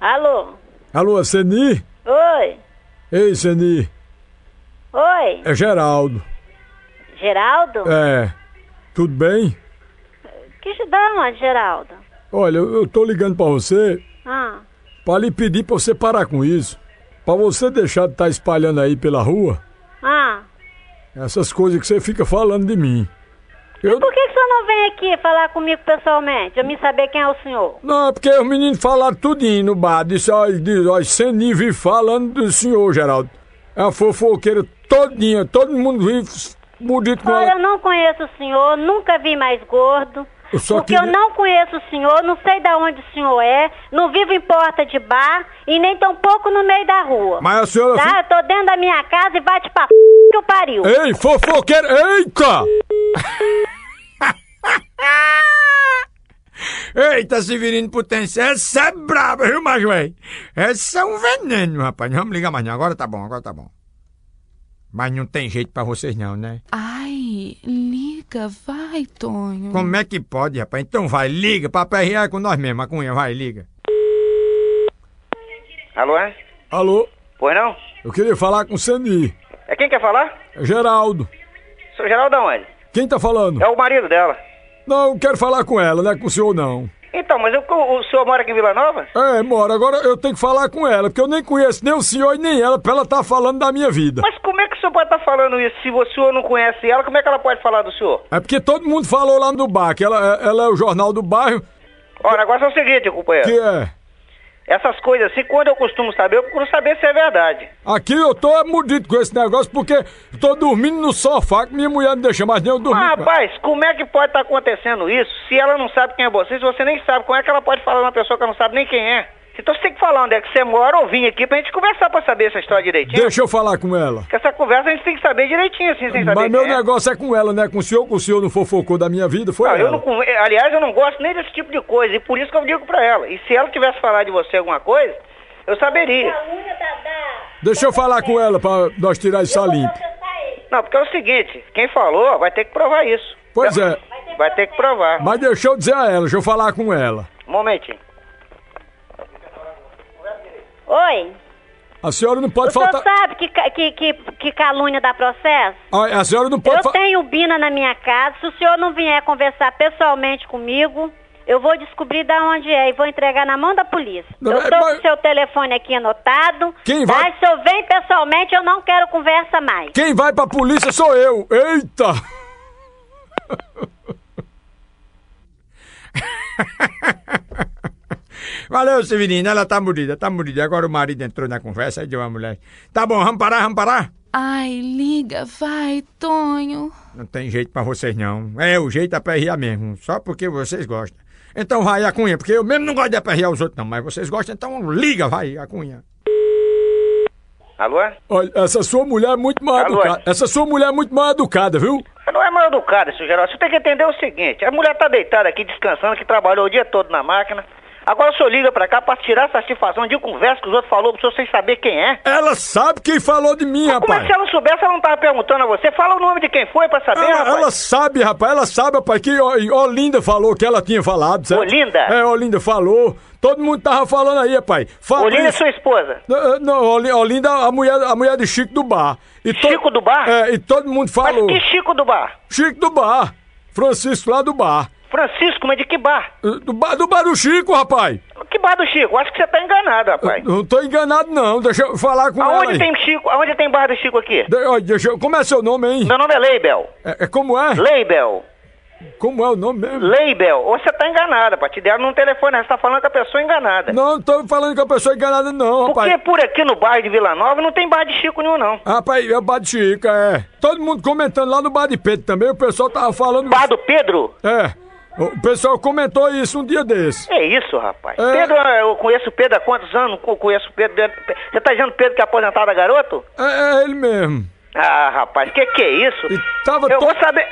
Alô? Alô, Seni? Oi? Ei, Seni, Oi? é Geraldo. Geraldo? É, tudo bem? Que te dá onde, Geraldo? Olha, eu, eu tô ligando pra você Ah, pra lhe pedir pra você parar com isso. Pra você deixar de estar espalhando aí pela rua ah. essas coisas que você fica falando de mim. Eu, Por que, que o senhor não vem aqui falar comigo pessoalmente? Eu me saber quem é o senhor. não, é porque os meninos falaram tudinho no bar. Disse, ó, diz, ó, Seni vive falando do senhor, Geraldo. É uma fofoqueira todinha, todo mundo vive bonito com Olha, ela. eu não conheço o senhor, nunca vi mais gordo. Eu porque queria- eu não conheço o senhor, não sei de onde o senhor é, não vivo em porta de bar e nem tampouco no meio da rua. Mas a senhora... Tá? Eu tô dentro da minha casa e bate pra p... que o pariu. Ei, fofoqueira! Eita! Eita, Severino Potência, essa é braba, viu, mas véi? Essa é um veneno, rapaz. Não vamos ligar mais não. Agora tá bom, agora tá bom. Mas não tem jeito pra vocês não, né? Ai, liga, vai, Tonho. Como é que pode, rapaz? Então vai, liga pra PRA com nós mesmo, a Cunha, vai, liga. Alô, é? Alô, Pois não? eu queria falar com o Seni. É quem quer falar? É Geraldo. Sou Geraldo da onde? Quem tá falando? É o marido dela. Não, eu quero falar com ela, não é com o senhor não. Então, mas eu- o senhor mora aqui em Vila Nova? É, mora, agora eu tenho que falar com ela, porque eu nem conheço nem o senhor e nem ela pra ela estar falando da minha vida. Mas como é que o senhor pode estar falando isso? Se o senhor não conhece ela, como é que ela pode falar do senhor? É porque todo mundo falou lá no bar, que ela, ela é o jornal do bairro, Ora, agora é o seguinte, companheiro. que é... Essas coisas assim, quando eu costumo saber, eu procuro saber se é verdade. Aqui eu tô mudito com esse negócio, porque tô dormindo no sofá, que minha mulher não deixa mais nem eu dormir. Mas, rapaz, como é que pode estar acontecendo isso se ela não sabe quem é você, se você nem sabe? Como é que ela pode falar de uma pessoa que ela não sabe nem quem é? Então você tem que falar onde é que você mora ou vir aqui pra gente conversar pra saber essa história direitinho. Deixa eu falar com ela. Porque essa conversa a gente tem que saber direitinho, assim, sem saber Mas meu é. negócio é com ela, né? Com o senhor, com o senhor não fofocou da minha vida, foi Não, eu ela. não, aliás, eu não gosto nem desse tipo de coisa, e por isso que eu digo pra ela. E se ela tivesse falado de você alguma coisa, eu saberia. Deixa eu falar com ela pra nós tirar isso a limpo. Não, porque é o seguinte, quem falou vai ter que provar isso. Pois é, Vai ter que provar. mas deixa eu dizer a ela, deixa eu falar com ela. Um momentinho. Oi? A senhora não O pode senhor faltar... sabe que, que, que, que calúnia dá processo? A, a senhora não pode Eu fa- tenho Bina na minha casa. Se o senhor não vier conversar pessoalmente comigo, eu vou descobrir de onde é e vou entregar na mão da polícia. Não, eu mas- tô mas- com seu telefone aqui anotado. Quem vai- Se eu vem pessoalmente, eu não quero conversa mais. Quem vai pra polícia sou eu. Eita! Valeu, Severina. Ela tá morida, tá morida. Agora o marido entrou na conversa de uma mulher. Tá bom, vamos parar, vamos parar? Ai, liga, vai, Tonho. Não tem jeito pra vocês, não. É o jeito da PRA mesmo, só porque vocês gostam. Então vai, a Cunha, porque eu mesmo não gosto de aperrear os outros, não. Mas vocês gostam, então liga, vai, a Cunha. Alô? é? Olha, essa sua mulher é muito mal Alô? educada. Essa sua mulher é muito mal educada, viu? Não é mal educado, seu Geraldo. Você tem que entender o seguinte: a mulher tá deitada aqui descansando, que trabalhou o dia todo na máquina. Agora o senhor liga pra cá pra tirar satisfação de conversa que os outros falou pro senhor sem saber quem é. Ela sabe quem falou de mim, Como é rapaz. que se ela soubesse, ela não tava perguntando a você? Fala o nome de quem foi pra saber, Ela, rapaz. ela sabe, rapaz, ela sabe, rapaz, que Olinda falou que ela tinha falado, certo? Olinda? É, Olinda falou. Todo mundo tava falando aí, rapaz. Olinda é Fabrício- sua esposa. Não, Não, Oli- Olinda, a mulher, a mulher de Chico do Bar. E to- Chico do bar? É, e todo mundo Mas falou. que Chico do bar? Chico do Bar. Francisco lá do bar. Francisco, mas de que bar? Do bar do, bar do Chico, rapaz. Que bar do Chico? Acho que você tá enganado, rapaz. Não tô enganado, não. Deixa eu falar com ela Aonde aí. tem Chico? Aonde tem bar do Chico aqui? De- deixa eu... Como é seu nome, hein? Meu nome é Leibel. É, é como é? Leibel. Como é o nome mesmo? Leibel. Ou você tá enganado, rapaz. Te deram num telefone, você tá falando com a pessoa enganada. Não, não tô falando que a pessoa enganada, não, rapaz. Porque por aqui no bairro de Vila Nova não tem bar de Chico nenhum, não. Rapaz, é o bar de Chica, é. Todo mundo comentando lá no bar de Pedro também, o pessoal tava falando... Bar do Pedro? É. O pessoal comentou isso um dia desse. É isso, rapaz. É. Pedro, eu conheço o Pedro há quantos anos? Eu conheço o Pedro. Você tá dizendo Pedro que é aposentado garoto? É, é ele mesmo. Ah, rapaz, que que é isso? tava eu to- vou saber.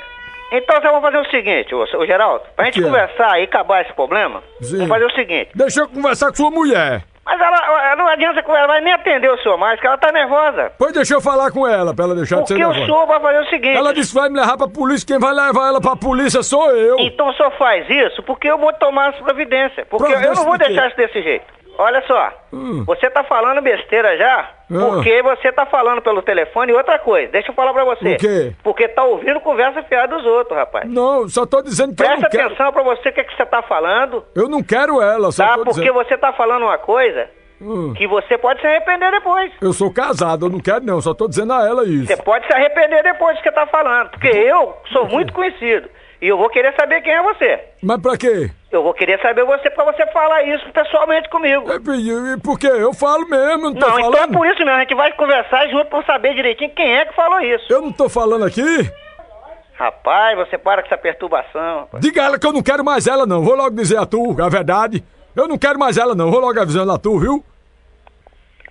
Então vai fazer o seguinte, ô, ô Geraldo, pra gente que é? conversar e acabar esse problema, Sim. vamos fazer o seguinte. Deixa eu conversar com sua mulher. Mas ela, ela não adianta que ela vai nem atender o senhor mais, que ela tá nervosa. Pois deixa eu falar com ela, pra ela deixar de ser Porque o nervosa. senhor vai fazer o seguinte. Ela disse que vai me levar pra polícia, quem vai levar ela pra polícia sou eu. Então o senhor faz isso porque eu vou tomar as providências. Porque eu Providência não vou deixar isso desse jeito. Olha só, Hum. você tá falando besteira já. Porque você tá falando pelo telefone e outra coisa, deixa eu falar pra você. O quê? Porque tá ouvindo conversa fiada dos outros, rapaz. Não, só tô dizendo que eu Presta não quero. atenção pra você o que, é que você tá falando, Eu não quero ela, só tá? tô Porque dizendo. você tá falando uma coisa Hum. que você pode se arrepender depois. Eu sou casado, eu não quero não, só tô dizendo a ela isso. Você pode se arrepender depois do que você tá falando, porque eu sou muito conhecido e eu vou querer saber quem é você. Mas pra quê? Eu vou querer saber você pra você falar isso pessoalmente comigo. É, e- e por quê? Eu falo mesmo, não tô Não, falando. então é por isso mesmo, a gente vai conversar junto pra saber direitinho quem é que falou isso. Eu não tô falando aqui? Rapaz, você para com essa perturbação. rapaz. Diga a ela que eu não quero mais ela não, vou logo dizer a tu, a verdade. Eu não quero mais ela não, vou logo avisando a tu, viu?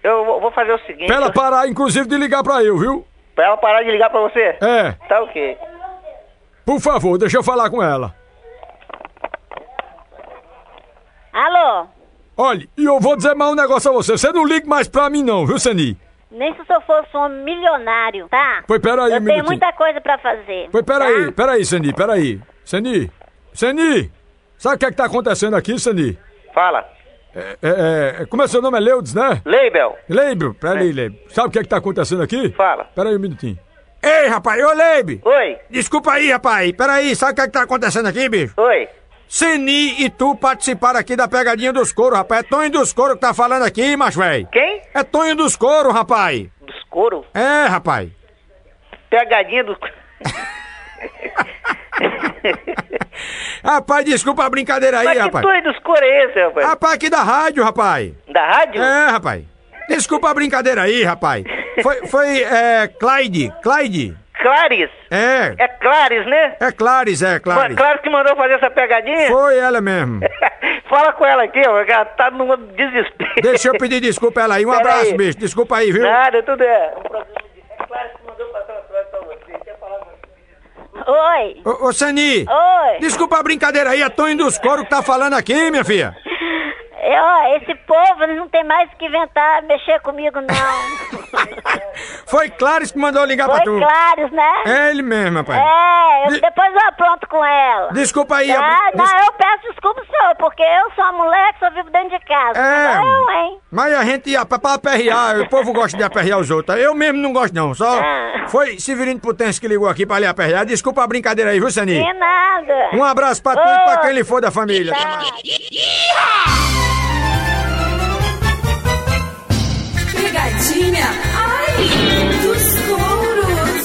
Eu vou- vou fazer o seguinte. Pra ela parar, inclusive, de ligar pra eu, viu? Pra ela parar de ligar pra você? É. Tá ok. Por favor, deixa eu falar com ela. Alô? Olha, e eu vou dizer mais um negócio a você. Você não liga mais pra mim não, viu, Sani? Nem se o senhor fosse um milionário, tá? Pois peraí, um Eu tenho minutinho. muita coisa pra fazer. Pois peraí, tá? peraí, Sani, peraí. Sani, Sani, sabe o que é que tá acontecendo aqui, Sani? Fala. É, é, é, como é seu nome? É Leudes, né? Leibel. Leibel, peraí, Leibel. Sabe o que é que tá acontecendo aqui? Fala. Peraí um minutinho. Ei, rapaz, ô Leibe! Oi. Desculpa aí, rapaz. Peraí, sabe o que é que tá acontecendo aqui, bicho? Oi. Seni e tu participaram aqui da pegadinha dos couro, rapaz. É Tonho dos couro que tá falando aqui, macho velho. Quem? É Tonho dos couro, rapaz. Dos couro? É, rapaz. Pegadinha do... Rapaz, desculpa a brincadeira aí, Mas que rapaz. doido dos couro é esse, rapaz? Rapaz, aqui da rádio, rapaz. Da rádio? É, rapaz. Desculpa a brincadeira aí, rapaz. Foi, foi, é, Clyde, Clyde. Clares? É. É Clares, né? É Clares, é, Clares. Claro que mandou fazer essa pegadinha? Foi ela mesmo. Fala com ela aqui, ó, ela tá num desespero. Deixa eu pedir desculpa a ela aí. Um Pera abraço, aí. bicho. Desculpa aí, viu? Nada, tudo é. Um de... Clares que mandou passar uma frase pra você. Quer falar com Oi. Ô, ô Sani. Oi. Desculpa a brincadeira aí. É Tonho dos Couro que tá falando aqui, minha filha. É, ó, esse povo não tem mais o que inventar, mexer comigo, não. Foi Clares que mandou ligar pra Foi tu. Clares, né? É ele mesmo, rapaz. É, eu- De- depois eu apronto com ela. Desculpa aí. Tá? a- Não, des- eu peço desculpa, senhor, porque eu sou uma mulher que só vivo dentro de casa. É. Não eu, hein? Mas a gente ia pra, pra aperrear, o povo gosta de aperrear os outros. Eu mesmo não gosto, não. Só Ah. foi Severino Potência que ligou aqui pra lhe aperrear. Desculpa a brincadeira aí, viu, Sani? De nada. Um abraço pra tu e pra quem lhe for da família. Tá. Pegadinha, ai, dos couros.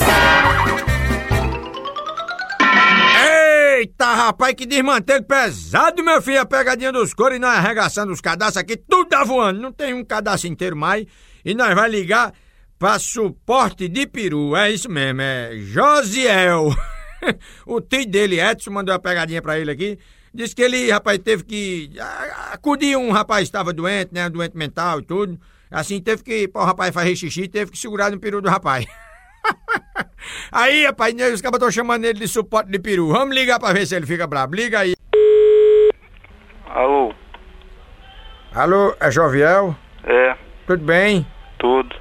Eita, rapaz, que desmantelo pesado, meu filho. A pegadinha dos coros e nós arregaçando os cadastros aqui, tudo tá voando. Não tem um cadastro inteiro mais. E nós vai ligar pra suporte de peru. É isso mesmo, é Josiel. o tio dele, Edson, mandou uma pegadinha pra ele aqui. Disse que ele, rapaz, teve que ah, acudir um rapaz que estava doente, né? Doente mental e tudo. Assim, teve que, pô, o rapaz fazer xixi, teve que segurar no peru do rapaz. Aí, rapaz, né, os cabos estão chamando ele de suporte de peru. Vamos ligar pra ver se ele fica bravo. Liga aí. Alô? Alô, é Joviel? É, Tudo bem? tudo.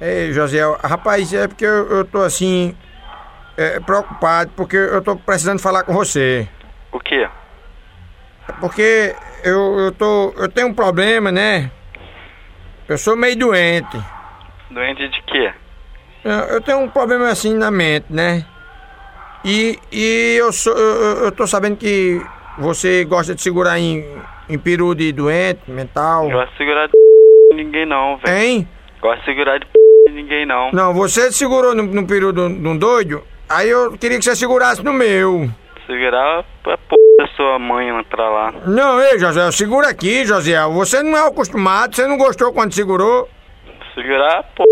Ei, Josiel, rapaz, é porque eu, eu tô assim. é, preocupado, porque eu tô precisando falar com você. O quê? Porque eu, eu tô. Eu tenho um problema, né? Eu sou meio doente. Doente de quê? Eu, eu tenho um problema assim na mente, né? E, e eu, sou, eu, eu- tô sabendo que você gosta de segurar em, em peru de doente mental. Gosto de segurar de ninguém não, velho. Hein? Gosto de segurar de ninguém não. Não, você segurou no, no peru de um doido, aí eu queria que você segurasse no meu. Segurar pra p da sua mãe entrar lá. Não, ei, José, segura aqui, José. Você não é acostumado, você não gostou quando segurou. Segurar p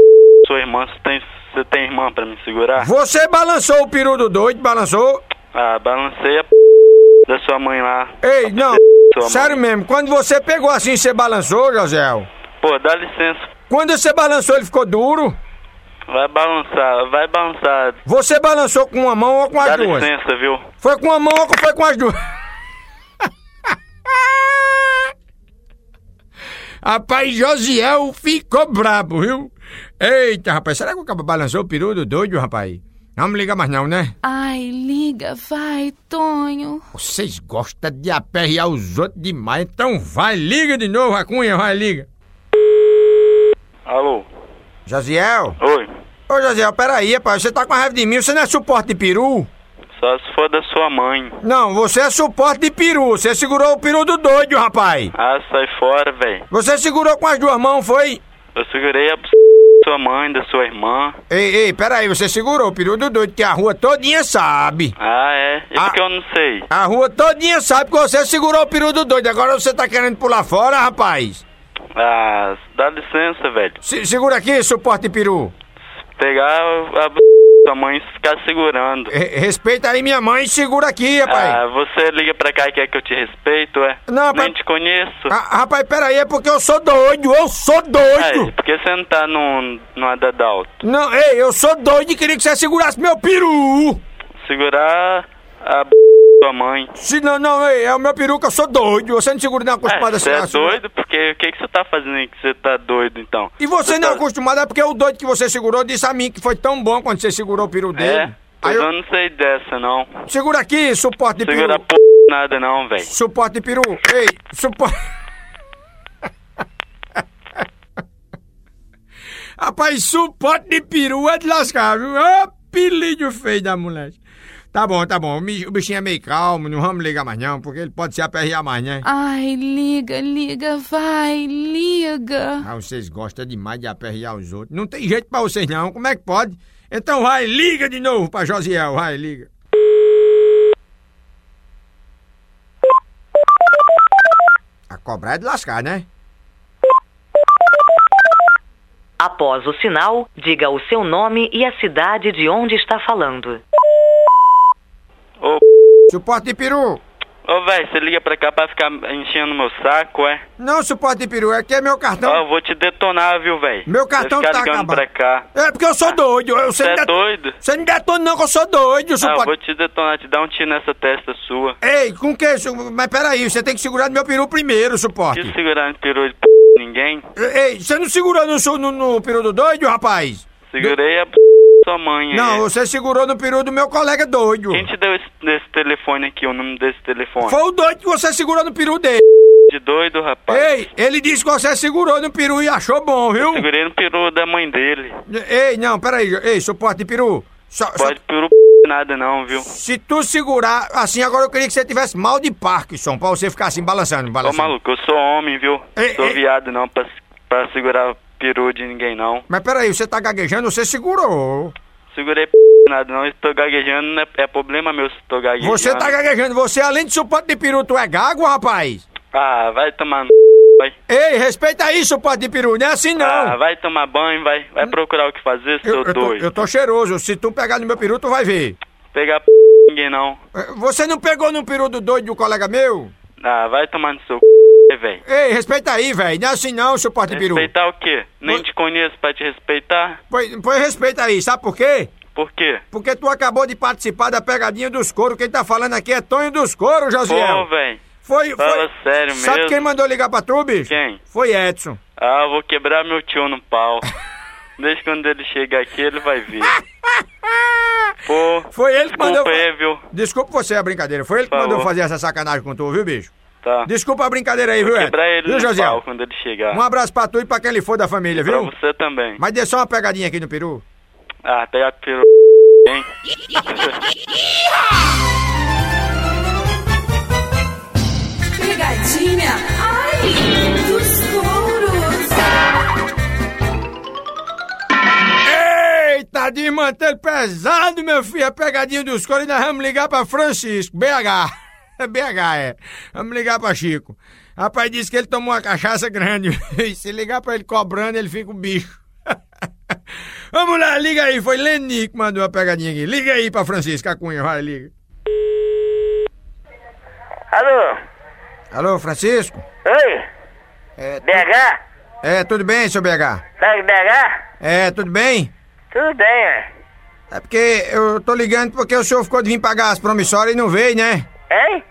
sua irmã. Você tem, você tem irmã pra me segurar? Você balançou o peru do doido, balançou? Ah, balancei a p da sua mãe lá. Ei, não, Sua sério mãe. mesmo, quando você pegou assim, você balançou, José? Pô, dá licença. Quando você balançou, ele ficou duro? Vai balançar, vai balançar. Você balançou com uma mão ou com as Dá duas? licença, viu? Foi com uma mão ou foi com as duas? Rapaz, Josiel ficou brabo, viu? Eita, rapaz, será que o cabo balançou o peru do doido, rapaz? Não me liga mais não, né? Ai, liga, vai, Tonho. Vocês gostam de aperrear os outros demais, então vai, liga de novo, a cunha, vai, liga. Alô? Josiel? Oi. Ô, Josiel, peraí, rapaz, você tá com raiva de mim, você não é suporte de peru? Só se for da sua mãe. Não, você é suporte de peru, você segurou o peru do doido, rapaz. Ah, sai fora, velho. Você segurou com as duas mãos, foi? Eu segurei a p... da sua mãe, da sua irmã. Ei, ei, peraí, você segurou o peru do doido, que a rua todinha sabe. Ah, é? E por que eu não sei? A rua todinha sabe que você segurou o peru do doido, agora você tá querendo pular fora, rapaz? Ah, dá licença, velho. Se- segura aqui, suporte de peru. Pegar a sua mãe e ficar segurando. Re- respeita aí minha mãe e segura aqui, rapaz. Ah, você liga pra cá e quer que eu te respeito, é? Não, Nem pai- te conheço. Ah, rapaz, peraí, é porque eu sou doido, eu sou doido. É, por que você não tá no, no Adadalto? Não, ei, eu sou doido e queria que você segurasse meu peru. Segurar a b... sua mãe. Se não, não, ei, é o meu peru que eu sou doido. Você não segura nem acostumado É, a você é segurar. doido? Porque o que, que você tá fazendo aí que você tá doido, então? E você não é tá... acostumado, é porque o doido que você segurou disse a mim que foi tão bom quando você segurou o peru dele. É? Pois eu... não sei dessa, não. Segura aqui, suporte de Segura peru. p... nada não, velho. Suporte de peru. Ei, suporte. Rapaz, suporte de peru é de lascar, viu? É apelido feio da mulher. Tá bom, tá bom. O bichinho é meio calmo, não vamos ligar mais não, porque ele pode se aperrear mais, né? Ai, liga, liga, vai, liga. Ah, vocês gostam demais de aperrear os outros. Não tem jeito pra vocês não, como é que pode? Então vai, liga de novo pra Josiel, vai, liga. A cobrar é de lascar, né? Após o sinal, diga o seu nome e a cidade de onde está falando. Ô, Suporte de peru. ô velho, você liga pra cá pra ficar enchendo meu saco, é? Não, suporte de peru, é que é meu cartão. Ó, eu vou te detonar, viu, velho? Meu cartão tá acabado. pra cá. É porque eu sou doido. Eu, Você é det- doido? Você não detona não que eu sou doido, Ah, eu suporte. vou te detonar, te dar um tiro nessa testa sua. Ei, com que isso? Mas peraí, você tem que segurar no meu peru primeiro, suporte. Que segurar no peru de p... ninguém. Ei, você não segurou no, su- no, no peru do doido, rapaz? Segurei a p... sua mãe. Não, você segurou no peru do meu colega doido. Quem te deu esse, esse telefone aqui, o número desse telefone? Foi o doido que você segurou no peru dele. De doido, rapaz. Ei, ele disse que você segurou no peru e achou bom, viu? Segurei no peru da mãe dele. Ei, não, peraí. Ei, suporte de peru. Só, Pode peru nada não, viu? se tu segurar, assim, agora eu queria que você tivesse mal de Parkinson, pra você ficar assim, balançando, Ô, balançando. maluco, eu sou homem, viu? Ei, sou ei. viado não, pra, pra segurar peru de ninguém não. Mas peraí, você tá gaguejando, você segurou. Segurei p... nada não, estou gaguejando, não é, é problema meu se tô gaguejando. Você tá gaguejando, você além de suporte de peru, tu é gago, rapaz? Ah, vai tomar no... vai. Ei, respeita aí, suporte de peru, não é assim não. Ah, vai tomar banho, vai. Vai procurar o que fazer, seu eu, eu, tô, doido. eu tô cheiroso, se tu pegar no meu peru, tu vai ver. Pegar p... ninguém não. Eh, Você não pegou no peru do doido do colega meu? Ah, vai tomar no seu c... velho. Ei, respeita aí, velho, não é assim não, suporte de peru. Respeitar o quê? Nem te conheço pra te respeitar? Pois, pois respeita aí, sabe por quê? Por quê? Porque tu acabou de participar da pegadinha dos coros. Quem tá falando aqui é Tonho dos Coros, Josiel. Pô, velho. Foi, Fala foi. sério Sabe mesmo. quem mandou ligar pra tu, bicho? Quem? Foi Edson. Ah, eu vou quebrar meu tio no pau. Desde quando ele chegar aqui, ele vai ver. Pô, Foi ele que mandou. aí, viu? Desculpa você a brincadeira. Foi ele que mandou fazer essa sacanagem com tu, viu, bicho? Tá. Desculpa a brincadeira aí, viu? Quebrar ele Viu, pau quando ele chegar. Um abraço pra tu e pra quem ele for da família, Pra viu? você também. Mas dê só uma pegadinha aqui no peru. Ah, pega pelo hein? Pegadinha, ai, dos. Eita, desmantelo pesado, meu filho. A pegadinha dos coros. E nós vamos ligar pra Francisco, BH. É BH, é. Vamos ligar pra Chico. Rapaz disse que ele tomou uma cachaça grande. E se ligar pra ele cobrando, ele fica um bicho. Vamos lá, liga aí. Foi Leni que mandou a pegadinha aqui. Liga aí pra Francisco, a Cunha. Vai, liga. Alô? Alô, Francisco? Oi? É, BH? É, tudo bem, seu BH? Tá em BH? É, tudo bem? Tudo bem, é. É porque eu tô ligando porque o senhor ficou de vir pagar as promissórias e não veio, né? Hein?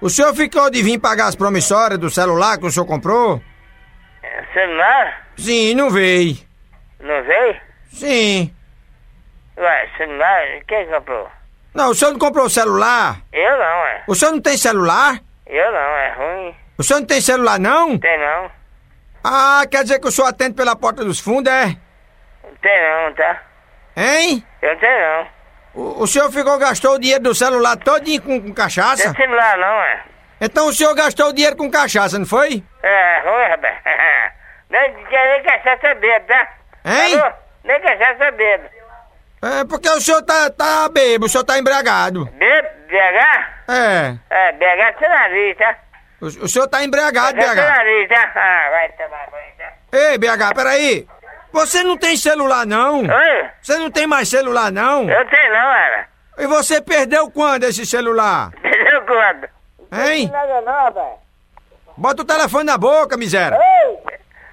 O senhor ficou de vir pagar as promissórias do celular que o senhor comprou? Celular? Sim, não veio. Não veio? Sim. Ué, celular? Quem comprou? Não, o senhor não comprou o celular? Eu não, é. O senhor não tem celular? Eu não, é ruim. O senhor não tem celular, não? Tem não. Ah, quer dizer que o senhor atende pela porta dos fundos, é? Tem não, tá? Hein? Eu não tenho não. O, o senhor ficou, gastou o dinheiro do celular todinho com, com cachaça? Tem celular não, é. Então o senhor gastou o dinheiro com cachaça, não foi? É, ruim, rapaz. nem, nem cachaça bebo, tá? Hein? Alô? Nem cachaça bebo. É porque o senhor tá, tá bebo, o senhor tá embriagado. Bebo? BH? É. É, BH é seu nariz, tá? O, o senhor tá embriagado, BH é seu BH. nariz, tá? Ah, vai tomar banho, tá? Ei, BH, peraí. Você não tem celular, não? Oi? Você não tem mais celular, não? Eu tenho não, era. E você perdeu quando esse celular? Perdeu quando? Hein? Nada não, rapaz. Bota o telefone na boca, miséria. Ei!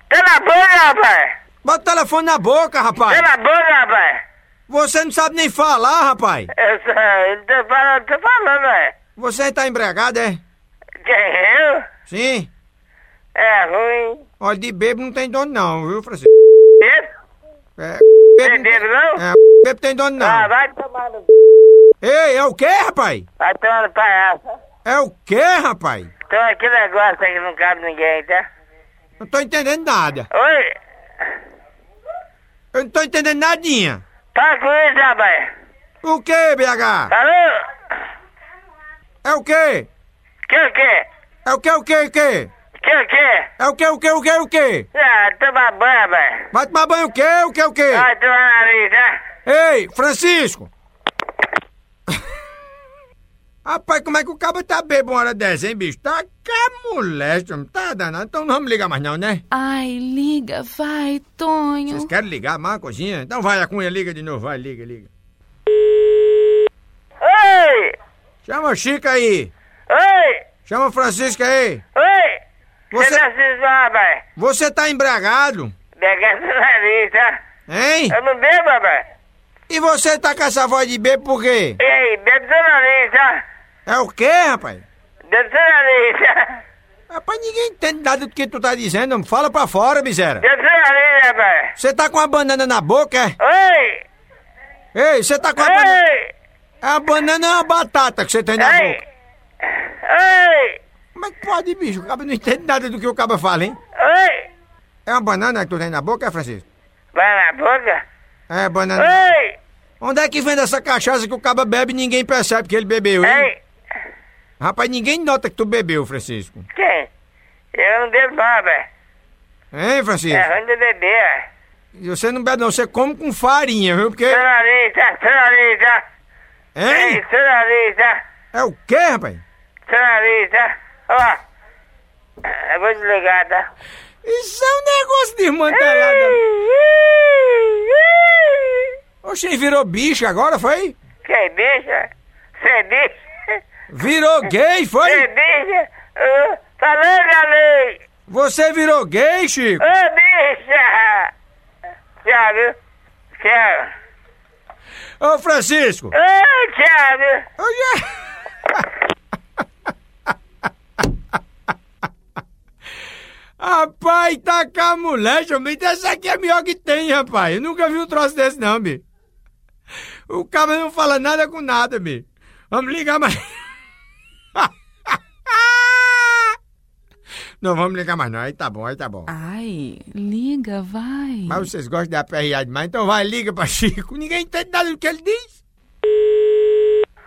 Tá na boca, rapaz! Bota o telefone na boca, rapaz. Tá na boca, rapaz! Você não sabe nem falar, rapaz. Eu só, eu tô falando, tô falando, é. Você tá embriagado, é? Quem, eu? Sim. É ruim. Olha, de bebo não tem dono não, viu, Francisco? Bebo? É, bebo não? É, bebo tem dono não. Ah, vai tomar no... Ei, é o quê, rapaz? Vai tomar no palhaço. É o quê, rapaz? Então aquele negócio aí que não cabe ninguém, tá? Não tô entendendo nada. Oi? Eu não tô entendendo nadinha. Tá com isso, rapaz? O quê, BH? Alô? É o quê? Que o quê? É o quê, o quê, o quê? Que o quê? É o quê, o quê, o quê, o quê? Ah, tomar banho, rapaz. Vai tomar banho o quê, o quê, o quê? Vai tomar nariz, tá? Ei, Francisco! Rapaz, como é que o cabo tá bebo uma hora dessa, hein, bicho? Tá que moleque, homem. Tá danado. Então não vamos ligar mais não, né? Ai, liga, vai, Tonho. Vocês querem ligar mais uma coisinha? Então vai, a cunha, liga de novo. Vai, liga, liga. Oi! Chama o Chico aí. Oi! Chama o Francisco aí. Oi! Você- tá se rapaz? Você tá embriagado? Pegar seu nariz, tá? Hein? Eu não bebo, rapaz. E você tá com essa voz de bebo por quê? Ei, bebe seu nariz, tá? É o quê, rapaz? Bebe seu nariz, tá? Rapaz, ninguém entende nada do que tu tá dizendo. Fala pra fora, miséria. Bebe seu nariz, rapaz. Você tá com uma banana na boca, é? Oi! Ei, você tá com uma banana... Ei! É uma banana ou uma batata que você tem na Ei! boca? Oi! Como é que pode, bicho? O cabo não entende nada do que o cabo fala, hein? Oi! É uma banana que tu tem na boca, é, Francisco? Vai na boca? É, banana. Oi! Onde é que vem dessa cachaça que o cabo bebe e ninguém percebe que ele bebeu, hein? Ei! Rapaz, ninguém nota que tu bebeu, Francisco. Quem? Eu não bebo rapaz. Hein, Francisco? É ruim de beber. E Você não bebe não, você come com farinha, viu? Porque... Nariz, tá? Hein? Ei, tá? É o quê, rapaz? Tá? Ó. Eu vou desligar, tá? Isso é um negócio de mantelada. Oxe, virou bicho agora, foi? Que bicha? Você bicha? Virou gay, Você foi? bicha? Uh, Falando, galera! Você virou gay, Chico? Ô, bicha! Thiago! Thiago! Ô, Francisco! Ô, Thiago! Oye! Rapaz, tá com a mulher, homem. Essa aqui é a melhor que tem, rapaz. Eu nunca vi um troço desse, não, bicho. O cara não fala nada com nada, bicho. Vamos ligar mais. Não, vamos ligar mais não. Aí tá bom, aí tá bom. Ai, liga, vai. Mas vocês gostam de aperrear demais, então vai, liga pra Chico. Ninguém entende nada do que ele diz.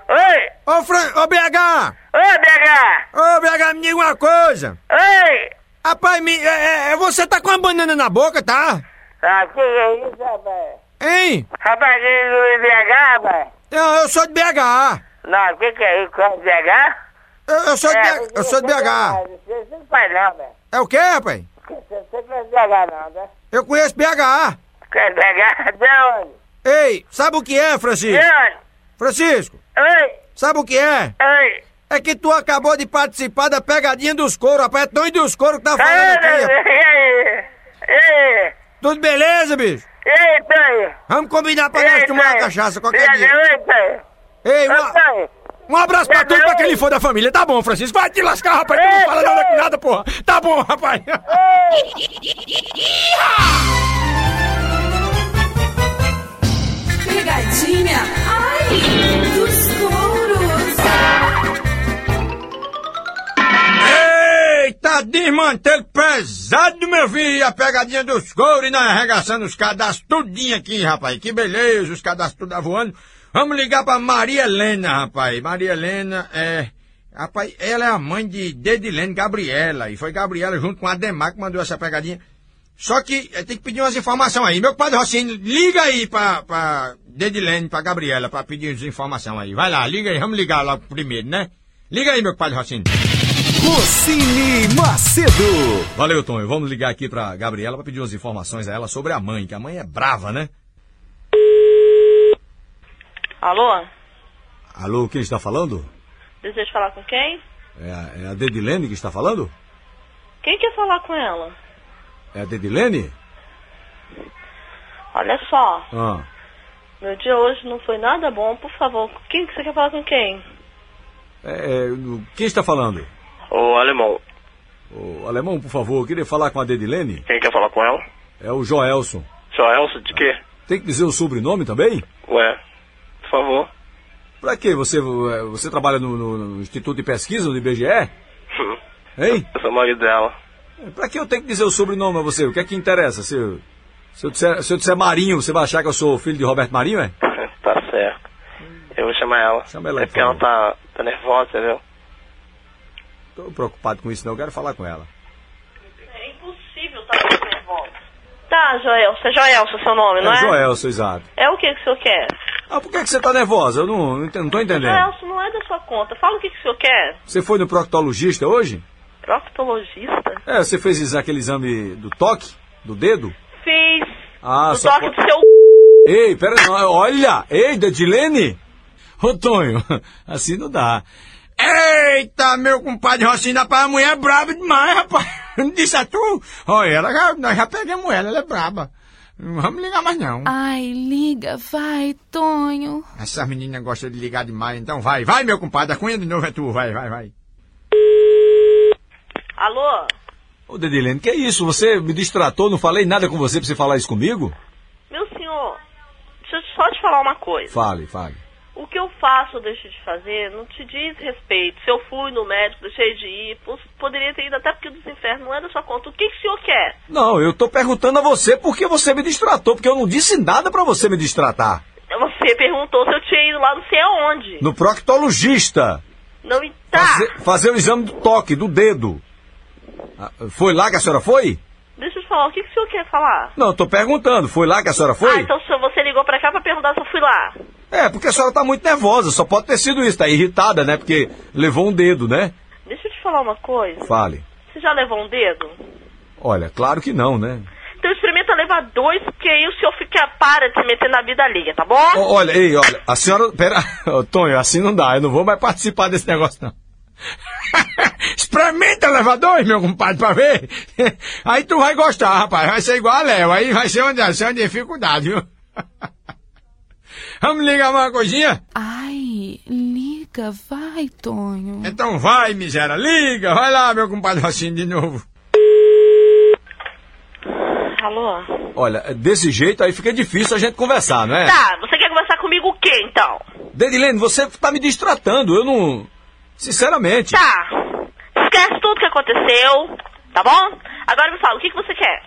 Oi! Ô, Fran... Ô, BH! Ô, BH! Ô, BH, me diga uma coisa. Oi! Rapaz, me, é, é, você tá com uma banana na boca, tá? Ah, que é isso, rapaz? Hein? Rapaz, do BH, rapaz? Não, eu sou de BH. Não, o que que é isso? É BH? Eu, eu sou de, É, BH, eu sou de BH. Você não faz não, velho. É o quê, rapaz? Você faz BH não, né? Eu conheço BH. Quer BH? De onde? Ei, sabe o que é, Francisco? De onde? Francisco, Oi! sabe o que é? Oi! É que tu acabou de participar da pegadinha dos couro, rapaz. É Tonho dos couro que tá falando aqui. Ei, ei, Tudo beleza, bicho? ei, Tonho. Vamos combinar pra nós tomar uma cachaça qualquer dia. Ei, Tonho. Um abraço pra tudo pra quem for da família. Tá bom, Francisco. Vai te lascar, rapaz. Tu não fala nada com nada, porra. Tá bom, rapaz. Pegadinha, Eita, desmantelo pesado, meu filho. A pegadinha dos couros e nós arregaçando os cadastros tudinho aqui, rapaz. Que beleza, os cadastros tudo voando. Vamos ligar pra Maria Helena, rapaz. Maria Helena é... Rapaz, ela é a mãe de Dedilene Gabriela. E foi Gabriela junto com a Ademar que mandou essa pegadinha. Só que eh, tem que pedir umas informações aí. Meu padre Rocinho, liga aí pra, pra Dedilene, pra Gabriela, pra pedir umas informações aí. Vai lá, liga aí. Vamos ligar lá primeiro, né? Liga aí, meu padre Rocinho. Rocine Macedo. Valeu, Tonho. Vamos ligar aqui pra Gabriela pra pedir umas informações a ela sobre a mãe, que a mãe é brava, né? Alô? Alô, quem está falando? Deseja falar com quem? É a, é a Dedilene que está falando? Quem quer falar com ela? É a Dedilene? Olha só, Ah, meu dia hoje não foi nada bom, por favor. Quem que você quer falar com quem? é, é, quem está falando? Ô, alemão, O alemão, por favor, eu queria falar com a Dedilene. quem quer falar com ela? É o Joelson. Elcio, de quê? Tem que dizer o sobrenome também? Ué, por favor. Pra quê? Você, é, você trabalha no, no- no Instituto de Pesquisa do IBGE? Hein? Eu sou o marido dela. Pra que eu tenho que dizer o sobrenome a você? O que é que interessa? Se eu, se eu, disser, se eu disser Marinho, você vai achar que eu sou filho de Roberto Marinho, é? tá certo. Eu vou chamar ela. Chama ela é aí, porque ela tá, tá nervosa, entendeu? Tô preocupado com isso não, eu quero falar com ela. É impossível estar muito nervosa. Tá, Joelson, é Joelson seu nome, não é? É Joelson, exato. É o que que o senhor quer? Ah, por que, que você tá nervosa? Eu não, não, não tô entendendo. Joelson, não é da sua conta. Fala o que que o senhor quer. Você foi no proctologista hoje? Proctologista? É, você fez aquele exame do toque? Do dedo? Fiz. Ah, o só toque po- do seu... Ei, pera olha! Ei, Dedilene! Ô, Tonho, assim não dá. Eita, meu compadre Rocinho, rapaz, a mulher é braba demais, rapaz. Não disse a tu? Olha, ela já, nós já pegamos ela, ela é braba. Não vamos ligar mais não. Ai, liga, vai, Tonho. Essa menina gosta de ligar demais, então vai, vai, meu compadre, a cunha de novo é tu, vai, vai, vai. Alô? Ô, Dedilene, que isso? Você me distratou, não falei nada com você pra você falar isso comigo? Meu senhor, deixa eu só te falar uma coisa. Fale, fale. O que eu faço ou deixo de fazer não te diz respeito. Se eu fui no médico, deixei de ir, poderia ter ido até porque o desinferno não é da sua conta. O que, que o senhor quer? Não, eu tô perguntando a você por que você me distratou, porque eu não disse nada pra você me distratar. Você perguntou se eu tinha ido lá não sei aonde. No proctologista. Não e tá. Fazer, fazer o exame do toque, do dedo. Ah, Foi lá que a senhora foi? Deixa eu te falar, o que, que o senhor quer falar? Não, eu tô perguntando. Foi lá que a senhora Ah, foi? então o senhor- você ligou pra cá pra perguntar se eu fui lá. É, porque a senhora tá muito nervosa. Só pode ter sido isso. Tá irritada, né? Porque levou um dedo, né? Deixa eu te falar uma coisa. Fale. Você já levou um dedo? Olha, claro que não, né? Então experimenta levar dois, porque aí o senhor fica para de se meter na vida alheia, tá bom? Ó, olha, ei, olha, a senhora. Pera, Ô, Tonho, assim não dá. Eu não vou mais participar desse negócio, não. Experimenta levar dois, meu compadre, pra ver. Aí tu vai gostar, rapaz. Vai ser igual a Léo. Aí vai ser uma, vai ser uma dificuldade, viu? Vamos ligar uma coisinha? Ai, liga, vai, Tonho. Então vai, miséria. Liga. Vai lá, meu compadre Rocinho, de novo. Alô? Olha, desse jeito aí fica difícil a gente conversar, não é? Tá, você quer conversar comigo o quê, então? Dedilene, você tá me distratando. Eu não. Sinceramente. Tá. Esquece tudo que aconteceu, tá bom? Agora me fala, o que, que você quer?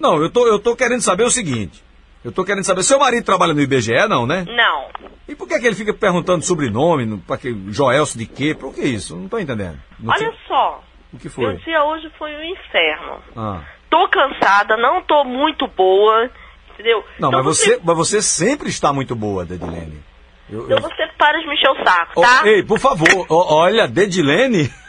Não, eu tô, eu tô querendo saber o seguinte. Eu tô querendo saber, seu marido trabalha no IBGE, não, né? Não. E por que, que ele fica perguntando sobrenome, no- pra que Joelso de quê? Por que isso? Não tô entendendo. Não Olha sei- só, O que meu foi? dia hoje foi um inferno. Ah. Tô cansada, não tô muito boa, entendeu? Não, então mas você, mas você sempre está muito boa, Dedilene. Eu, eu- Então você para de me encher o saco, tá? ei, por favor, ó, olha, Dedilene.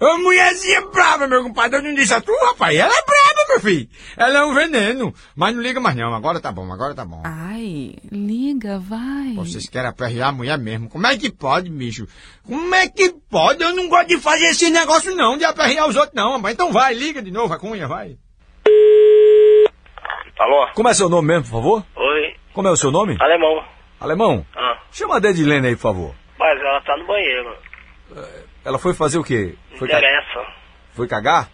Ô, mulherzinha brava, meu compadre. Eu não disse a tu, rapaz. Ela é brava, meu filho. Ela é um veneno. Mas não liga mais não, agora tá bom, agora tá bom. Ai, liga, vai. Vocês querem aperrear a mulher mesmo. Como é que pode, bicho? Como é que pode? Eu não gosto de fazer esse negócio não, de aperrear os outros não, rapaz. Então vai, liga de novo a cunha, vai. Alô? Como é seu nome mesmo, por favor? Oi. Como é o seu nome? Alemão. Alemão? Ah. Chama a Dedilene aí, por favor. Mas ela tá no banheiro. Ela foi fazer o quê? Foi, ca- interessa. foi cagar?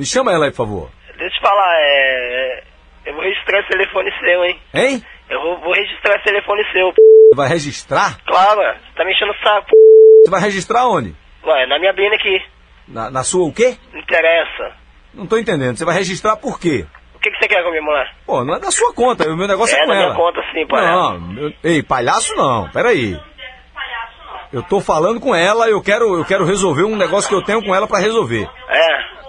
Me chama ela aí, por favor. Deixa eu te falar, é... Eu vou registrar esse telefone seu, hein? Hein? Eu vou, vou registrar esse telefone seu. Você vai registrar? Claro. Você tá me enchendo o saco. Você vai registrar onde? Ué, na minha bina aqui. Na, na sua o quê? Não interessa. Não tô entendendo. Você vai registrar por quê? O que, que você quer com a minha mulher? Pô, não é da sua conta. O meu negócio é, É com da minha ela. conta, sim, palhaço. Não, eu- ei, palhaço não. Peraí. Eu tô falando com ela, eu quero, eu quero resolver um negócio que eu tenho com ela pra resolver. É.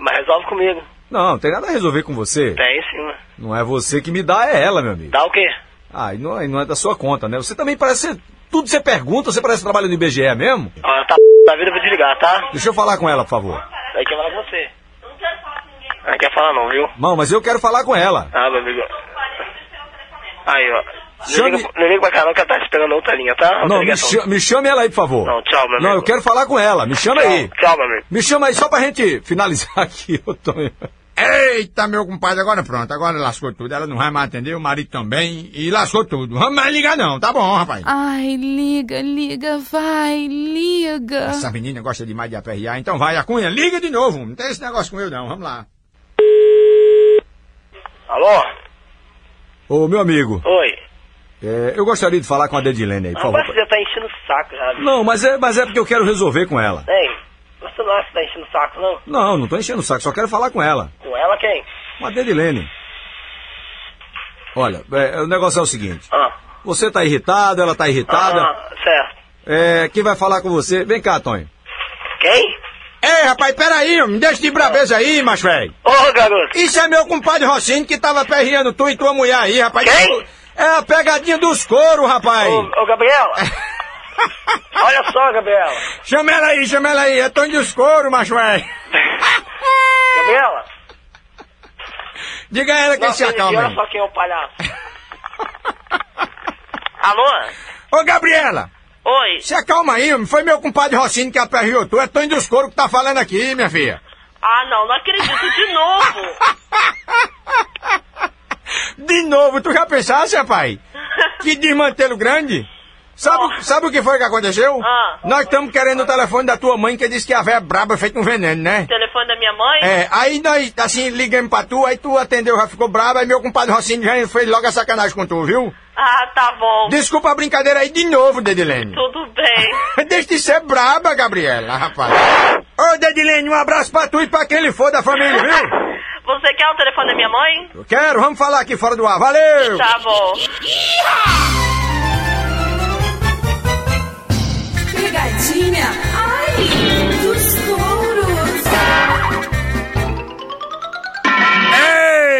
Mas resolve comigo. Não, não tem nada a resolver com você. Tem sim, ué. Não é você que me dá, é ela, meu amigo. Dá o quê? Ah, e não, é- não é da sua conta, né? Você também parece. Tudo você pergunta, você parece trabalho no IBGE mesmo? Ó, tá da vida, eu vou desligar, tá? Deixa eu falar com ela, por favor. Aí quer falar com você. Não quer falar não, viu? Não, mas eu quero falar com ela. Ah, meu amigo. Aí, ó. Não Chame- liga, não liga pra não, que ela tá esperando outra linha, tá? Outra Não, me, cha- me chame ela aí, por favor. Não, tchau, meu amigo. Não, eu quero falar com ela. Me chama aí. Tchau, meu amigo. Me chama aí só pra gente finalizar aqui, ô Tonho. Eita, meu compadre, agora pronto, agora lascou tudo. Ela não vai mais atender, o marido também, e lascou tudo. Vamos mais ligar não, tá bom, rapaz. Ai, liga, liga, vai, liga. Essa menina gosta demais de aperrear, então vai, a cunha, liga de novo. Não tem esse negócio com eu não, vamos lá. Alô? Ô, meu amigo, Oi. É, eu gostaria de falar com a Dedilene aí, por favor. Você já tá enchendo o saco já. Não, mas é, mas é porque eu quero resolver com ela. Ei, você não acha que tá enchendo o saco, não? Não, não tô enchendo o saco, só quero falar com ela. Com ela quem? Com a Dedilene. Olha, é, o negócio é o seguinte. Ah. Você tá irritado, ela tá irritada. Ah, certo. É, quem vai falar com você? Vem cá, Tonho. Quem? Ei, rapaz, peraí, me deixa de brabeza aí, macho velho. Ô, garoto. Isso é meu compadre Rocinho que tava perreando tu e tua mulher aí, rapaz. Quem? É a pegadinha dos couro, rapaz. Ô, ô Gabriela. Olha só, Gabriela. Chama ela aí, chama ela aí, é Tonho dos couro, macho velho. Gabriela. Diga a ela que Não, se acalma olha só quem é o palhaço. Alô? Ô, Gabriela. Oi. Se acalma aí, homem. Foi meu compadre Rocinho que aperreou tu. É Tonho dos couro que tá falando aqui, minha filha. Ah, não, não acredito de novo. De novo, tu já pensasse, rapaz? Que desmantelo grande? Sabe, sabe o que foi que aconteceu? Ah. Nós estamos querendo o telefone da tua mãe que disse que a véia é braba feito um veneno, né? Telefone da minha mãe? É, aí nós, assim, ligamos pra tu, aí tu atendeu, já ficou braba, aí meu compadre Rocinho já fez logo a sacanagem com tu, viu? Ah, tá bom. Desculpa a brincadeira aí de novo, Dedilene. Tudo bem. Deixa de ser braba, Gabriela, rapaz. Ô, Dedilene, um abraço pra tu e pra quem ele for da família, viu? Você quer o telefone da minha mãe? Eu quero, vamos falar aqui fora do ar, valeu! Tá bom. Pegadinha, ai, dos touros.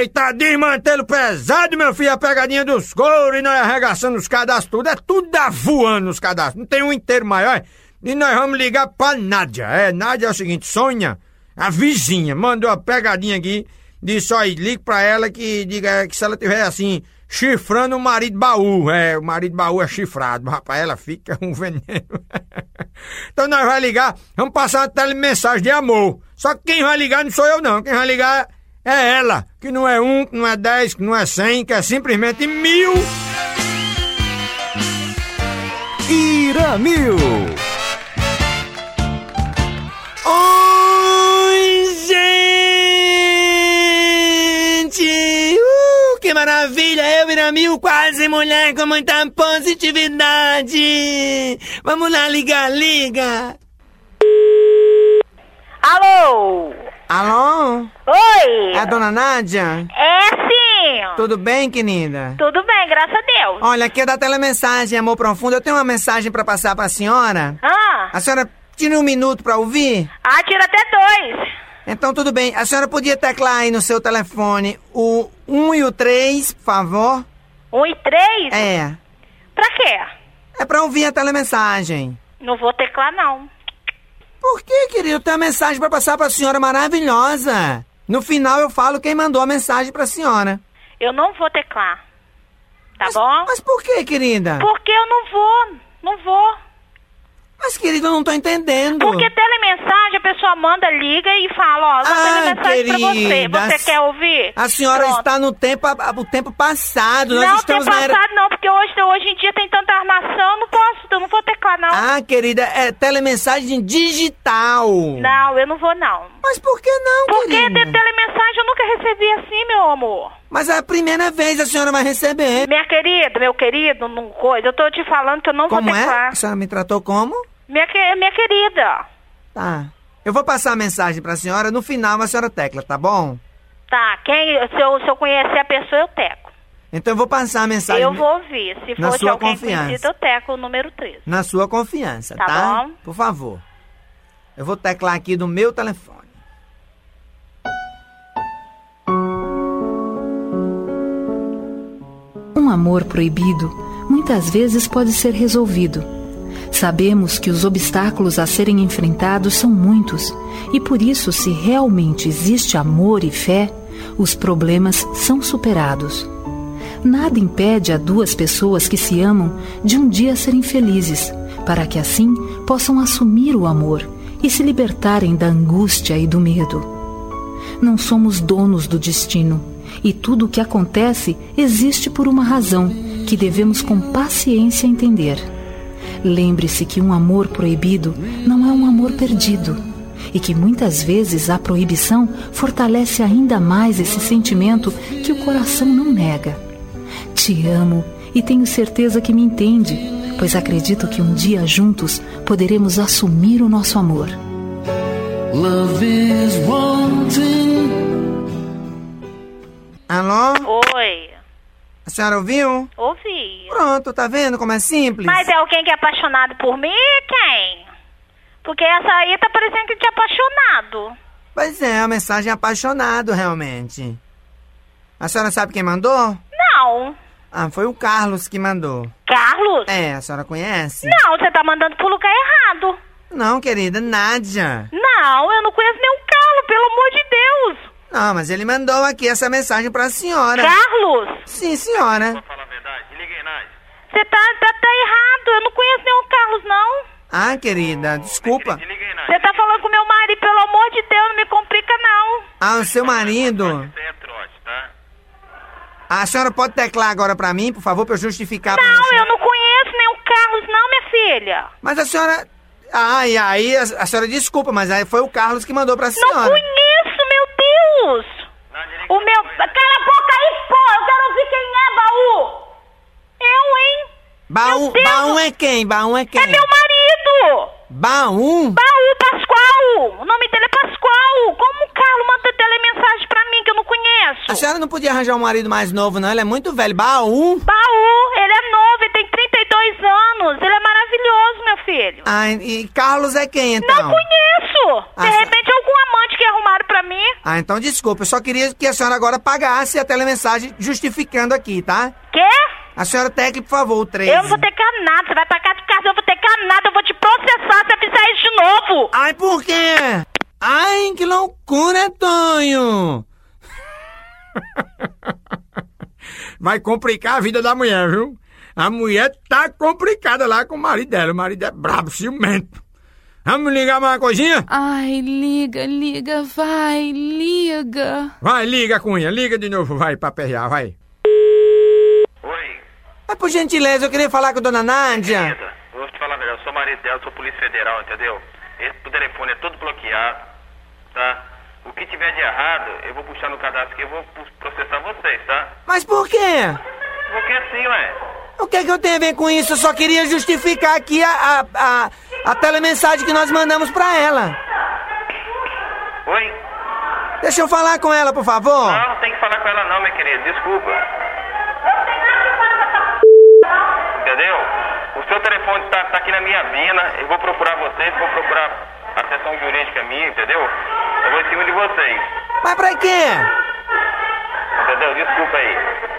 Eita, desmantelo pesado, meu filho, a pegadinha dos couros e nós arregaçando os cadastros, tudo, é tudo da voando os cadastros, não tem um inteiro maior. E nós vamos ligar pra Nádia. É, Nádia é o seguinte, Sônia, a vizinha, mandou a pegadinha aqui, disse, ó, ligue pra ela que diga que se ela tiver assim, chifrando o marido baú, é, o marido baú é chifrado, rapaz, ela fica um veneno. então nós vamos ligar, vamos passar uma telemensagem de amor. Só que quem vai ligar não sou eu não, quem vai ligar é ela, que não é um, que não é dez, que não é cem, que é simplesmente mil. Iramil. Oi, que maravilha! Eu, Viramil, quase mulher com muita positividade! Vamos lá, liga, liga! Alô? Alô? Oi? É a dona Nádia? É sim. Tudo bem, querida? Tudo bem, graças a Deus. Olha, aqui é da telemensagem, amor profundo. Eu tenho uma mensagem pra passar pra senhora. Ah, A senhora tira um minuto pra ouvir? ah tira até dois. Então, tudo bem. A senhora podia teclar aí no seu telefone o 1 e o 3, por favor? Um e três? É. Pra quê? É pra ouvir a telemensagem. Não vou teclar, não. Por que, querido? Eu tenho uma mensagem pra passar pra senhora maravilhosa. No final eu falo quem mandou a mensagem pra senhora. Eu não vou teclar. Tá bom? Mas por que, querida? Porque eu não vou. Não vou. Mas, querida, eu não tô entendendo. Porque telemensagem, a pessoa manda, liga e fala, ó, Ah, manda mensagem pra você. querida, Você quer ouvir? A senhora Pronto. está no tempo, o tempo passado. Nós Não, estamos tem na era... passado não, porque hoje, hoje em dia tem tanta armação, eu não posso, eu não vou teclar não. Ah, querida, é telemensagem digital. Não, eu não vou não. Mas por que não, Porque querida? de telemensagem eu nunca recebi assim, meu amor. Mas é a primeira vez a senhora vai receber. Minha querida, meu querido, não coisa, eu tô te falando que eu não Como vou é? teclar. A senhora me tratou como? Minha, que- minha querida. Tá. Eu vou passar a mensagem pra senhora, no final a senhora tecla, tá bom? Tá, quem, se eu, se eu conhecer a pessoa, eu teco. Então eu vou passar a mensagem Eu vou ouvir. Se for sua alguém confiança. conhecido, eu teco o número 13. na sua confiança, Tá tá? bom. Por favor. Eu vou teclar aqui do meu telefone. Um amor proibido muitas vezes pode ser resolvido. Sabemos que os obstáculos a serem enfrentados são muitos e por isso, se realmente existe amor e fé, os problemas são superados. Nada impede a duas pessoas que se amam de um dia serem felizes, para que assim possam assumir o amor e se libertarem da angústia e do medo. Não somos donos do destino e tudo o que acontece existe por uma razão que devemos com paciência entender. Lembre-se que um amor proibido não é um amor perdido e que muitas vezes a proibição fortalece ainda mais esse sentimento que o coração não nega. Te amo e tenho certeza que me entende, pois acredito que um dia juntos poderemos assumir o nosso amor. Love is wanting. Alô? Oi, A senhora ouviu? ouvi. Pronto, tá vendo como é simples? Mas é alguém que é apaixonado por mim? Quem? Porque essa aí tá parecendo que tinha apaixonado. Pois é, a mensagem é apaixonado, realmente. A senhora sabe quem mandou? Não. Ah, foi o Carlos que mandou. Carlos? É, a senhora conhece? Não, você tá mandando pro lugar errado. Não, querida, Nádia. Não, eu não conheço nenhum Carlos, pelo amor de Deus. Não, mas ele mandou aqui essa mensagem pra senhora. Carlos? Sim, senhora. Você tá, tá, tá errado, eu não conheço nenhum Carlos, não. Ah, querida, desculpa. Você tá falando com meu marido, pelo amor de Deus, não me complica, não. Ah, o seu marido. A senhora pode teclar agora pra mim, por favor, pra eu justificar pra Não, eu não conheço nenhum Carlos, não, minha filha. Mas a senhora... Ah, e aí a, a senhora desculpa, mas aí foi o Carlos que mandou pra Não senhora. conheço, meu Deus. O meu... Cala a boca aí, pô, eu quero ouvir quem é, Baú. Eu, hein? Baú. Baú é quem? Baú é quem? É meu marido. Baú? Baú Pascoal. O nome dele é Pascoal. Como o Carlos manda telemensagem pra mim que eu não conheço? A senhora não podia arranjar um marido mais novo, não? Ele é muito velho. Baú? Baú, ele é novo, ele tem 32 anos. Ele é maravilhoso, meu filho. Ah, e Carlos é quem, então? Não conheço. De Ah, repente, algum amante que arrumaram pra mim. Ah, então desculpa. Eu só queria que a senhora agora pagasse a telemensagem justificando aqui, tá? Quê? A senhora tecle, por favor, o 13. Eu não vou ter nada. Você vai pagar de casa, eu vou ter nada. Eu vou te processar se eu fizer isso de novo. Ai, por quê? Ai, que loucura, Tonho! Vai complicar a vida da mulher, viu? A mulher tá complicada lá com o marido dela. O marido é brabo, ciumento. Vamos ligar mais uma coisinha? Ai, liga, liga, vai, liga. Vai, liga, Cunha, liga de novo, vai, pra perrear, vai. Mas por gentileza, eu queria falar com a dona Nádia. Eu vou te falar melhor, eu sou marido dela, sou polícia federal, entendeu? Esse telefone é todo bloqueado, tá? O que tiver de errado, eu vou puxar no cadastro aqui, eu vou processar vocês, tá? Mas por quê? Porque assim, ué. O que, que eu tenho a ver com isso? Eu só queria justificar aqui a, a, a, a telemensagem que nós mandamos pra ela. Oi? Deixa eu falar com ela, por favor. Não, não tem que falar com ela não, minha querida, desculpa. O seu telefone tá, tá aqui na minha vina, eu vou procurar vocês, vou procurar a seção jurídica minha, entendeu? Eu vou em cima de vocês, Mas pra quê? entendeu? Desculpa aí.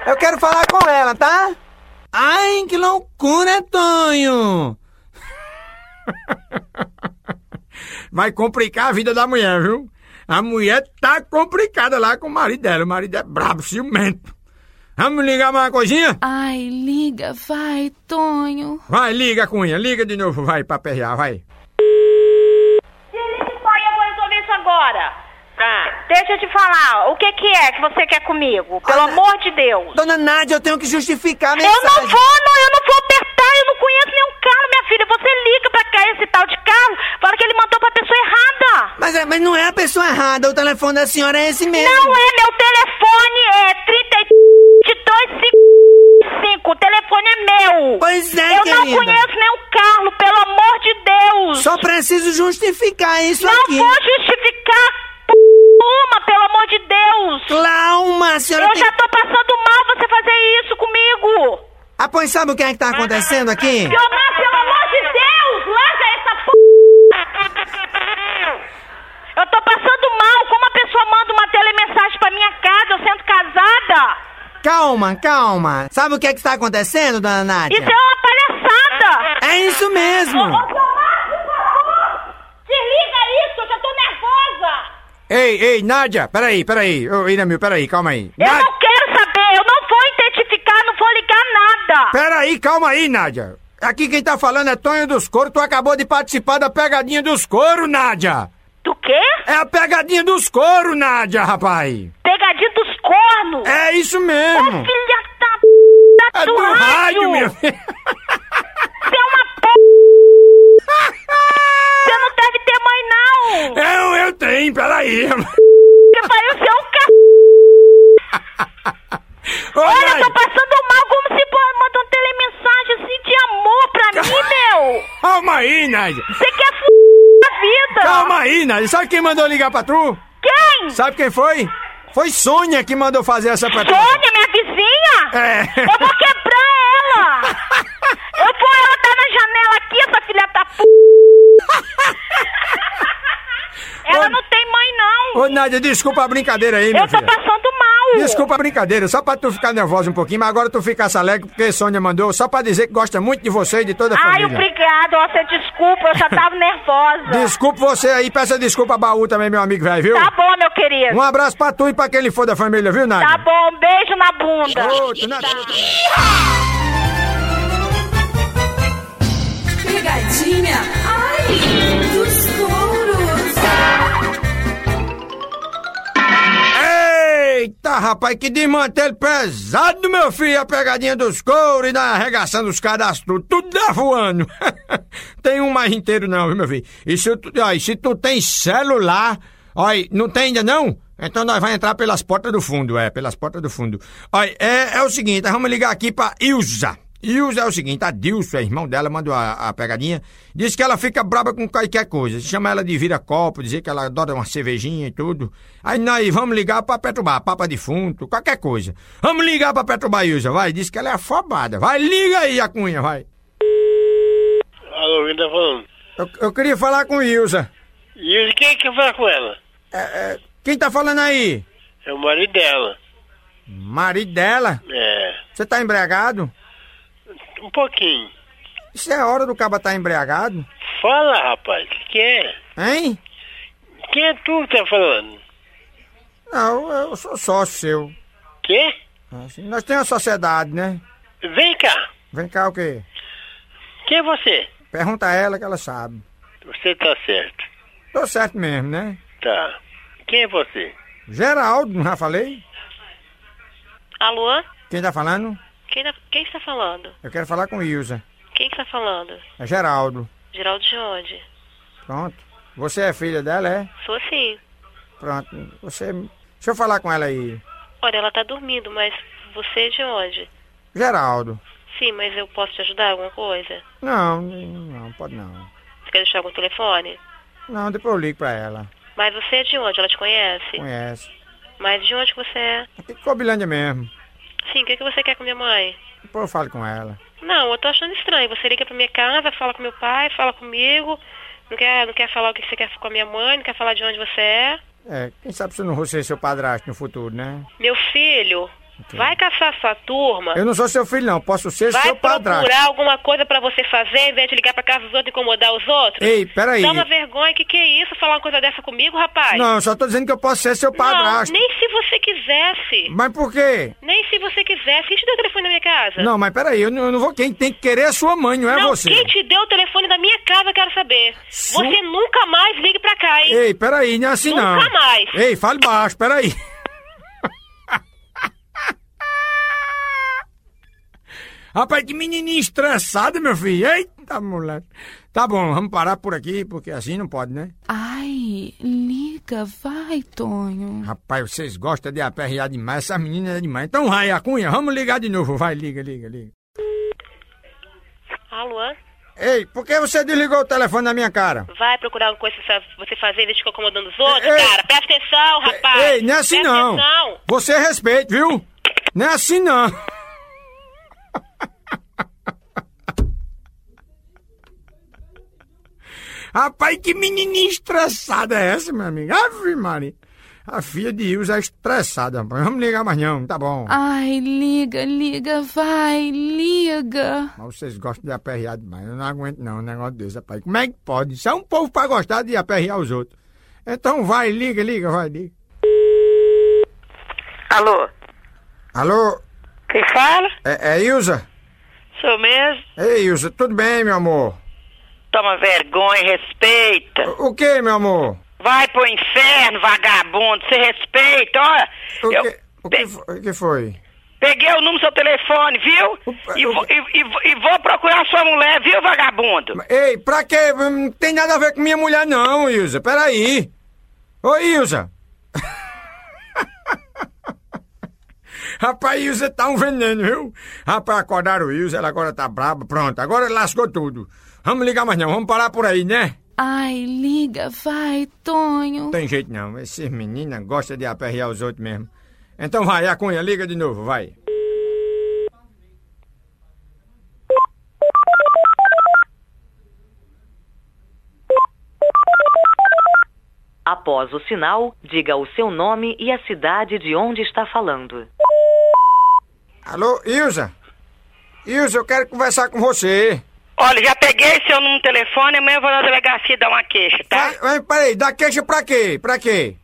Eu quero falar com ela, tá? Ai, que loucura, Tonho! Vai complicar a vida da mulher, viu? A mulher tá complicada lá com o marido dela. O marido é brabo, ciumento. Vamos ligar mais uma coisinha? Ai, liga, vai, Tonho. Vai, liga, Cunha. Liga de novo, vai, pra perrear, vai. Pai, eu vou resolver isso agora. Tá. Deixa eu te falar, o que que é que você quer comigo? Pelo amor de Deus. Dona Nádia, eu tenho que justificar a Eu mensagem. não vou, não, eu não vou apertar, eu não conheço nenhum carro, minha filha. Você liga pra cá esse tal de carro, fala que ele mandou pra pessoa errada. Mas, é, mas não é a pessoa errada, o telefone da senhora é esse mesmo. Não é, meu telefone é 3255, o telefone é meu. Pois é, Eu não querida. conheço nenhum carro, pelo amor de Deus. Só preciso justificar isso não aqui. vou justificar p... uma, pelo amor de Deus. Calma, a senhora Eu tem- já tô passando mal você fazer isso comigo. Ah, pois sabe o que é que tá acontecendo aqui? Leonardo, pelo amor de Deus, larga essa p... Eu tô passando mal. Como a pessoa manda uma telemensagem pra minha casa, eu sendo casada? Calma, calma. Sabe o que é que está acontecendo, dona Nádia? Isso é uma palhaçada. É isso mesmo. Ô, ô, desliga isso, eu já tô nervosa. Ei, ei, Nádia, peraí, peraí. Ô, Iramil, peraí, calma aí. Eu não quero saber, eu não vou identificar, não vou ligar nada. Peraí, calma aí, Nádia. Aqui quem tá falando é Tonho dos Coros. Tu acabou de participar da pegadinha dos coros, Nádia. Do quê? É a pegadinha dos coros, Nádia, rapaz. É isso mesmo. Ô, filha da p... É do, do rádio, minha Você é uma p... Você não deve ter mãe, não. Não, eu tenho, peraí. Que pariu, você é um c... Olha, eu Nádia. tô passando mal, como se mandou telemensagem assim de amor pra mim, meu. Calma aí, Nádia. Você quer f... a vida. Calma aí, Nádia. Sabe quem mandou ligar pra tu? Quem? Sabe quem foi? Foi Sônia que mandou fazer essa pra tu. Sônia, minha vizinha? É. Eu vou quebrar ela! Eu vou ela tá na janela aqui, essa filha da p. Ela não tem mãe, não! Ô, Nádia, desculpa a brincadeira aí, minha Eu tô filha. passando mal! Desculpa a brincadeira, só pra tu ficar nervosa um pouquinho, mas agora tu ficasse alegre porque Sônia mandou, só pra dizer que gosta muito de você e de toda a Ai, família. ó, você desculpa, eu já tava nervosa. Desculpa você aí, peça desculpa a baú também, meu amigo velho, viu? Tá bom, meu querido. Um abraço pra tu e pra quem lhe for da família, viu, Nádia? Tá bom, um beijo na bunda. Outro, Nádia. Pegadinha, ai, dos touros. Eita, rapaz, que desmantelo pesado, meu filho, a pegadinha dos couros e da arregaçando os cadastros, tudo, tudo dá voando. tem um mais inteiro não, viu, meu filho? E se tu, ó, e se tu tem celular, olha, não tem ainda não? Então nós vamos entrar pelas portas do fundo, é, pelas portas do fundo. Olha, é, é o seguinte, vamos ligar aqui pra Ilza. Ilza é o seguinte, a Dilson, é irmão dela, mandou a, a pegadinha, disse que ela fica braba com qualquer coisa. Chama ela de vira-copo, dizer que ela adora uma cervejinha e tudo. Aí nós vamos ligar pra perturbar, papa defunto, qualquer coisa. Vamos ligar pra perturbar Ilza, vai. Diz que ela é afobada. Vai, liga aí a cunha, vai. Alô, quem tá falando? Eu, eu queria falar com Ilza. E quem quer falar com ela? É, quem tá falando aí? É o marido dela. Marido dela? É, Você tá embriagado? um pouquinho. Isso é hora do caba tá embriagado? Fala, rapaz, o que, que é? Hein? Quem é tu que tá falando? Não, eu sou sócio seu. Quê? Assim, nós temos uma sociedade, né? Vem cá, Vem cá o quê? quem é você? Pergunta a ela que ela sabe. Você tá certo. Tô certo mesmo, né? Tá. Quem é você? Geraldo, não já falei? Alô? Quem tá falando? Quem, tá- quem está falando? Eu quero falar com Ilza. Quem está falando? É Geraldo. Geraldo de onde? Pronto. Você é filha dela, é? Sou sim. Pronto. Você. Deixa eu falar com ela aí. Olha, ela tá dormindo, mas você é de onde? Geraldo. Sim, mas eu posso te ajudar em alguma coisa? Não, não, pode não. Você quer deixar algum telefone? Não, depois eu ligo pra ela. Mas você é de onde? Ela te conhece? Conhece. Mas de onde que você é? Aqui de Cobilândia mesmo. Sim, o que, que você quer com minha mãe? Depois eu falo com ela. Não, eu tô achando estranho. Você liga pra minha casa, fala com meu pai, fala comigo. Não quer, não quer falar o que você quer com a minha mãe, não quer falar de onde você é. É, quem sabe se eu não vou ser seu padrasto no futuro, né? Meu filho, Vai caçar sua turma. Eu não sou seu filho, não. Posso ser Vai seu padrasto. procurar alguma coisa pra você fazer em vez de ligar pra casa dos outros e incomodar os outros? Ei, peraí. Dá uma vergonha, que que é isso? Falar uma coisa dessa comigo, rapaz? Não, eu só tô dizendo que eu posso ser seu padrasto. Não, nem se você quisesse. Mas por quê? Nem se você quisesse. Quem te deu o telefone da minha casa? Não, mas peraí, eu não, eu não vou. Quem tem que querer é sua mãe, não é não, você. quem te deu o telefone da minha casa, eu quero saber. Su- Você nunca mais ligue pra cá, hein? Ei, peraí, não é assim não. Nunca mais. Ei, fale baixo, peraí. Rapaz, que menininha estressada, meu filho. Eita, moleque. Tá bom, vamos parar por aqui, porque assim não pode, né? Ai, liga, vai, Tonho. Rapaz, vocês gostam de aperrear demais, essa menina é demais. Então vai, a Cunha, vamos ligar de novo. Vai, liga, liga, liga. Alô? Ei, por que você desligou o telefone na minha cara? Vai procurar alguma coisa pra você fazer de ficar incomodando os outros, Ei, cara? Presta atenção, rapaz. Ei, não é assim Presta não. atenção. Você respeite, viu? Não é assim não. Rapaz, que menininha estressada é essa, meu amigo? Ave Maria. A filha de Ilza é estressada. rapaz. Vamos ligar mais não, tá bom. Ai, liga, liga, vai, liga. Mas vocês gostam de aperrear demais. Eu não aguento não um negócio desse, rapaz. Como é que pode? Isso é um povo pra gostar de aperrear os outros. Então vai, liga, liga, vai, liga. Alô? Alô? Quem fala? É, é Ilza? Sou mesmo? Ei, Ilza, tudo bem, meu amor? Toma vergonha, respeita. O que, meu amor? Vai pro inferno, vagabundo. Você respeita, olha. O eu que, o que, foi, o que foi? peguei o número do seu telefone, viu? E, vou, e- e e vou procurar sua mulher, viu, vagabundo? Ei, pra quê? Não tem nada a ver com minha mulher, não, Ilza. Peraí. Ô, Ilza. Rapaz, Ilza tá um veneno, viu? Rapaz, acordaram o Ilza, ela agora tá braba. Pronto, agora lascou tudo. Vamos ligar mais não, vamos parar por aí, né? Ai, liga, vai, Tonho. Não tem jeito não, esses meninas gostam de aperrear os outros mesmo. Então vai, a Cunha, liga de novo, vai. Após o sinal, diga o seu nome e a cidade de onde está falando. Alô, Ilza? Ilza, eu quero conversar com você. Olha, já peguei seu número de telefone, amanhã eu vou na delegacia dar uma queixa, tá? Vai, vai, peraí, dá queixa pra quê? Pra quê?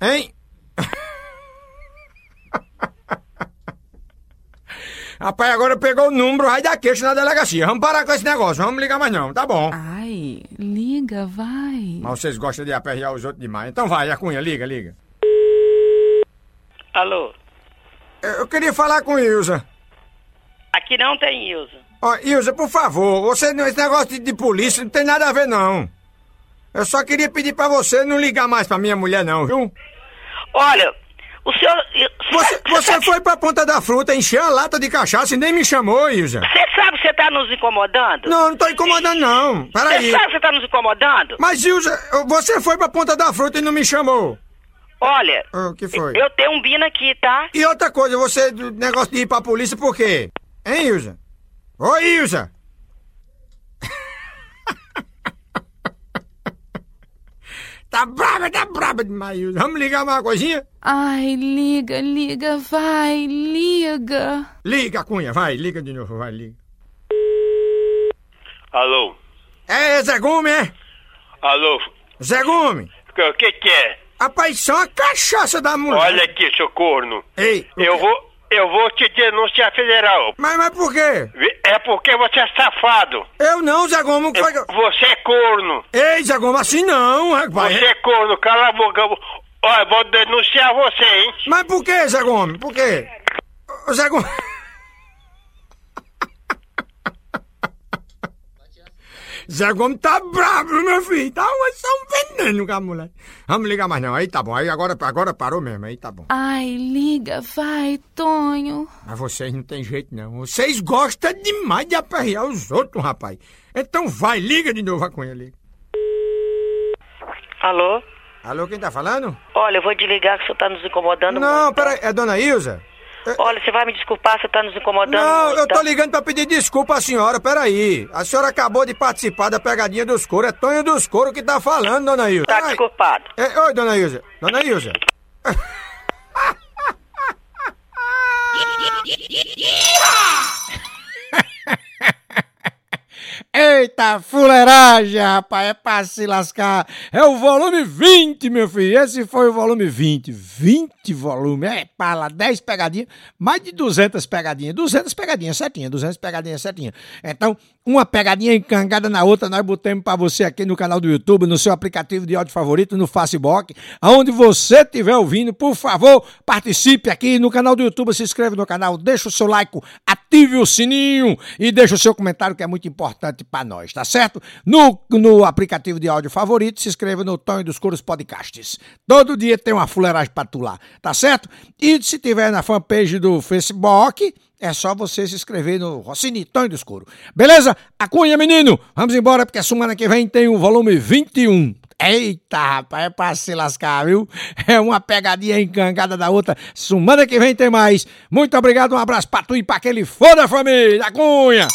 Hein? Rapaz, agora pegou o número, vai dar queixa na delegacia. Vamos parar com esse negócio, vamos ligar mais não, tá bom. Ai, liga, vai. Mas vocês gostam de aperrear os outros demais. Então vai, a Cunha, liga, liga. Alô? Eu, queria falar com Ilza. Aqui não tem Ilza. Ó, Ilza, por favor, você, não- esse negócio de, de polícia não tem nada a ver, não. Eu só queria pedir pra você não ligar mais pra minha mulher, não, viu? Olha, o senhor... Você, você foi pra Ponta da Fruta encher a lata de cachaça e nem me chamou, Ilza. Você sabe que você tá nos incomodando? Não, não tô incomodando, não. Peraí. Você sabe que você tá nos incomodando? Mas, Ilza, você foi pra Ponta da Fruta e não me chamou. Olha, O que foi? eu tenho um bino aqui, tá? E outra coisa, você, do negócio de ir pra polícia, por quê? Hein, Ilza? Oi, Ilza! tá brava, tá brava demais, Ilza. Vamos ligar mais uma coisinha? Ai, liga, liga, vai, liga. Liga, Cunha, vai, liga de novo, vai, liga. Alô? É, Zé Gume, é? Alô? Zé Gume! O que que é? Rapaz, isso é uma cachaça da mulher. Olha aqui, seu corno. Ei, Eu vou, eu vou te denunciar federal. Mas, mas por quê? É porque você é safado. Eu não, Zé eu- Você é corno. Ei, Zé Gomes, assim não, rapaz. Você é corno, cala a boca. Olha, vou denunciar você, hein? Mas por que, Zé Gomes? Por quê? Ô, Zé Gomes... Zé Gomes tá bravo, meu filho. Tá um, só um veneno com a mulher. Vamos ligar mais não. Aí tá bom. Aí agora, agora parou mesmo. Aí tá bom. Ai, liga, vai, Tonho. Mas vocês não tem jeito não. Vocês gostam demais de aperrear os outros, rapaz. Então vai, liga de novo a Cunha, liga. Alô? Alô, quem tá falando? Olha, eu vou desligar que o senhor tá nos incomodando Não, muito. peraí. É Dona Ilza? Olha, você vai me desculpar, você tá nos incomodando Não, muito, eu tô tá? ligando pra pedir desculpa à senhora, peraí. A senhora acabou de participar da pegadinha dos coros. É Tonho dos coros que tá falando, dona Ilza. Tá desculpado. É, oi, dona Ilza. Dona Ilza. Eita, fuleiragem, rapaz, é pra se lascar. É o volume 20, meu filho. Esse foi o volume 20. 20 volume. É pra lá, 10 pegadinhas, mais de 200 pegadinhas. 200 pegadinhas, certinha, 200 pegadinhas, certinha. Então, uma pegadinha encangada na outra, nós botamos pra você aqui no canal do YouTube, no seu aplicativo de áudio favorito, no Facebook, aonde você estiver ouvindo, por favor, participe aqui no canal do YouTube, se inscreve no canal, deixa o seu like, ative o sininho e deixa o seu comentário que é muito importante para nós, tá certo? No, no aplicativo de áudio favorito, se inscreva no Tonho dos Couros Podcasts. Todo dia tem uma fuleiragem pra tu lá, tá certo? E se tiver na fanpage do Facebook, é só você se inscrever no Rossini Tonho do Escuro. Beleza? A cunha, menino! Vamos embora, porque semana que vem tem o volume 21. Eita, rapaz, é pra se lascar, viu? É uma pegadinha encangada da outra. Semana que vem tem mais. Muito obrigado, um abraço pra tu e pra aquele foda família, cunha!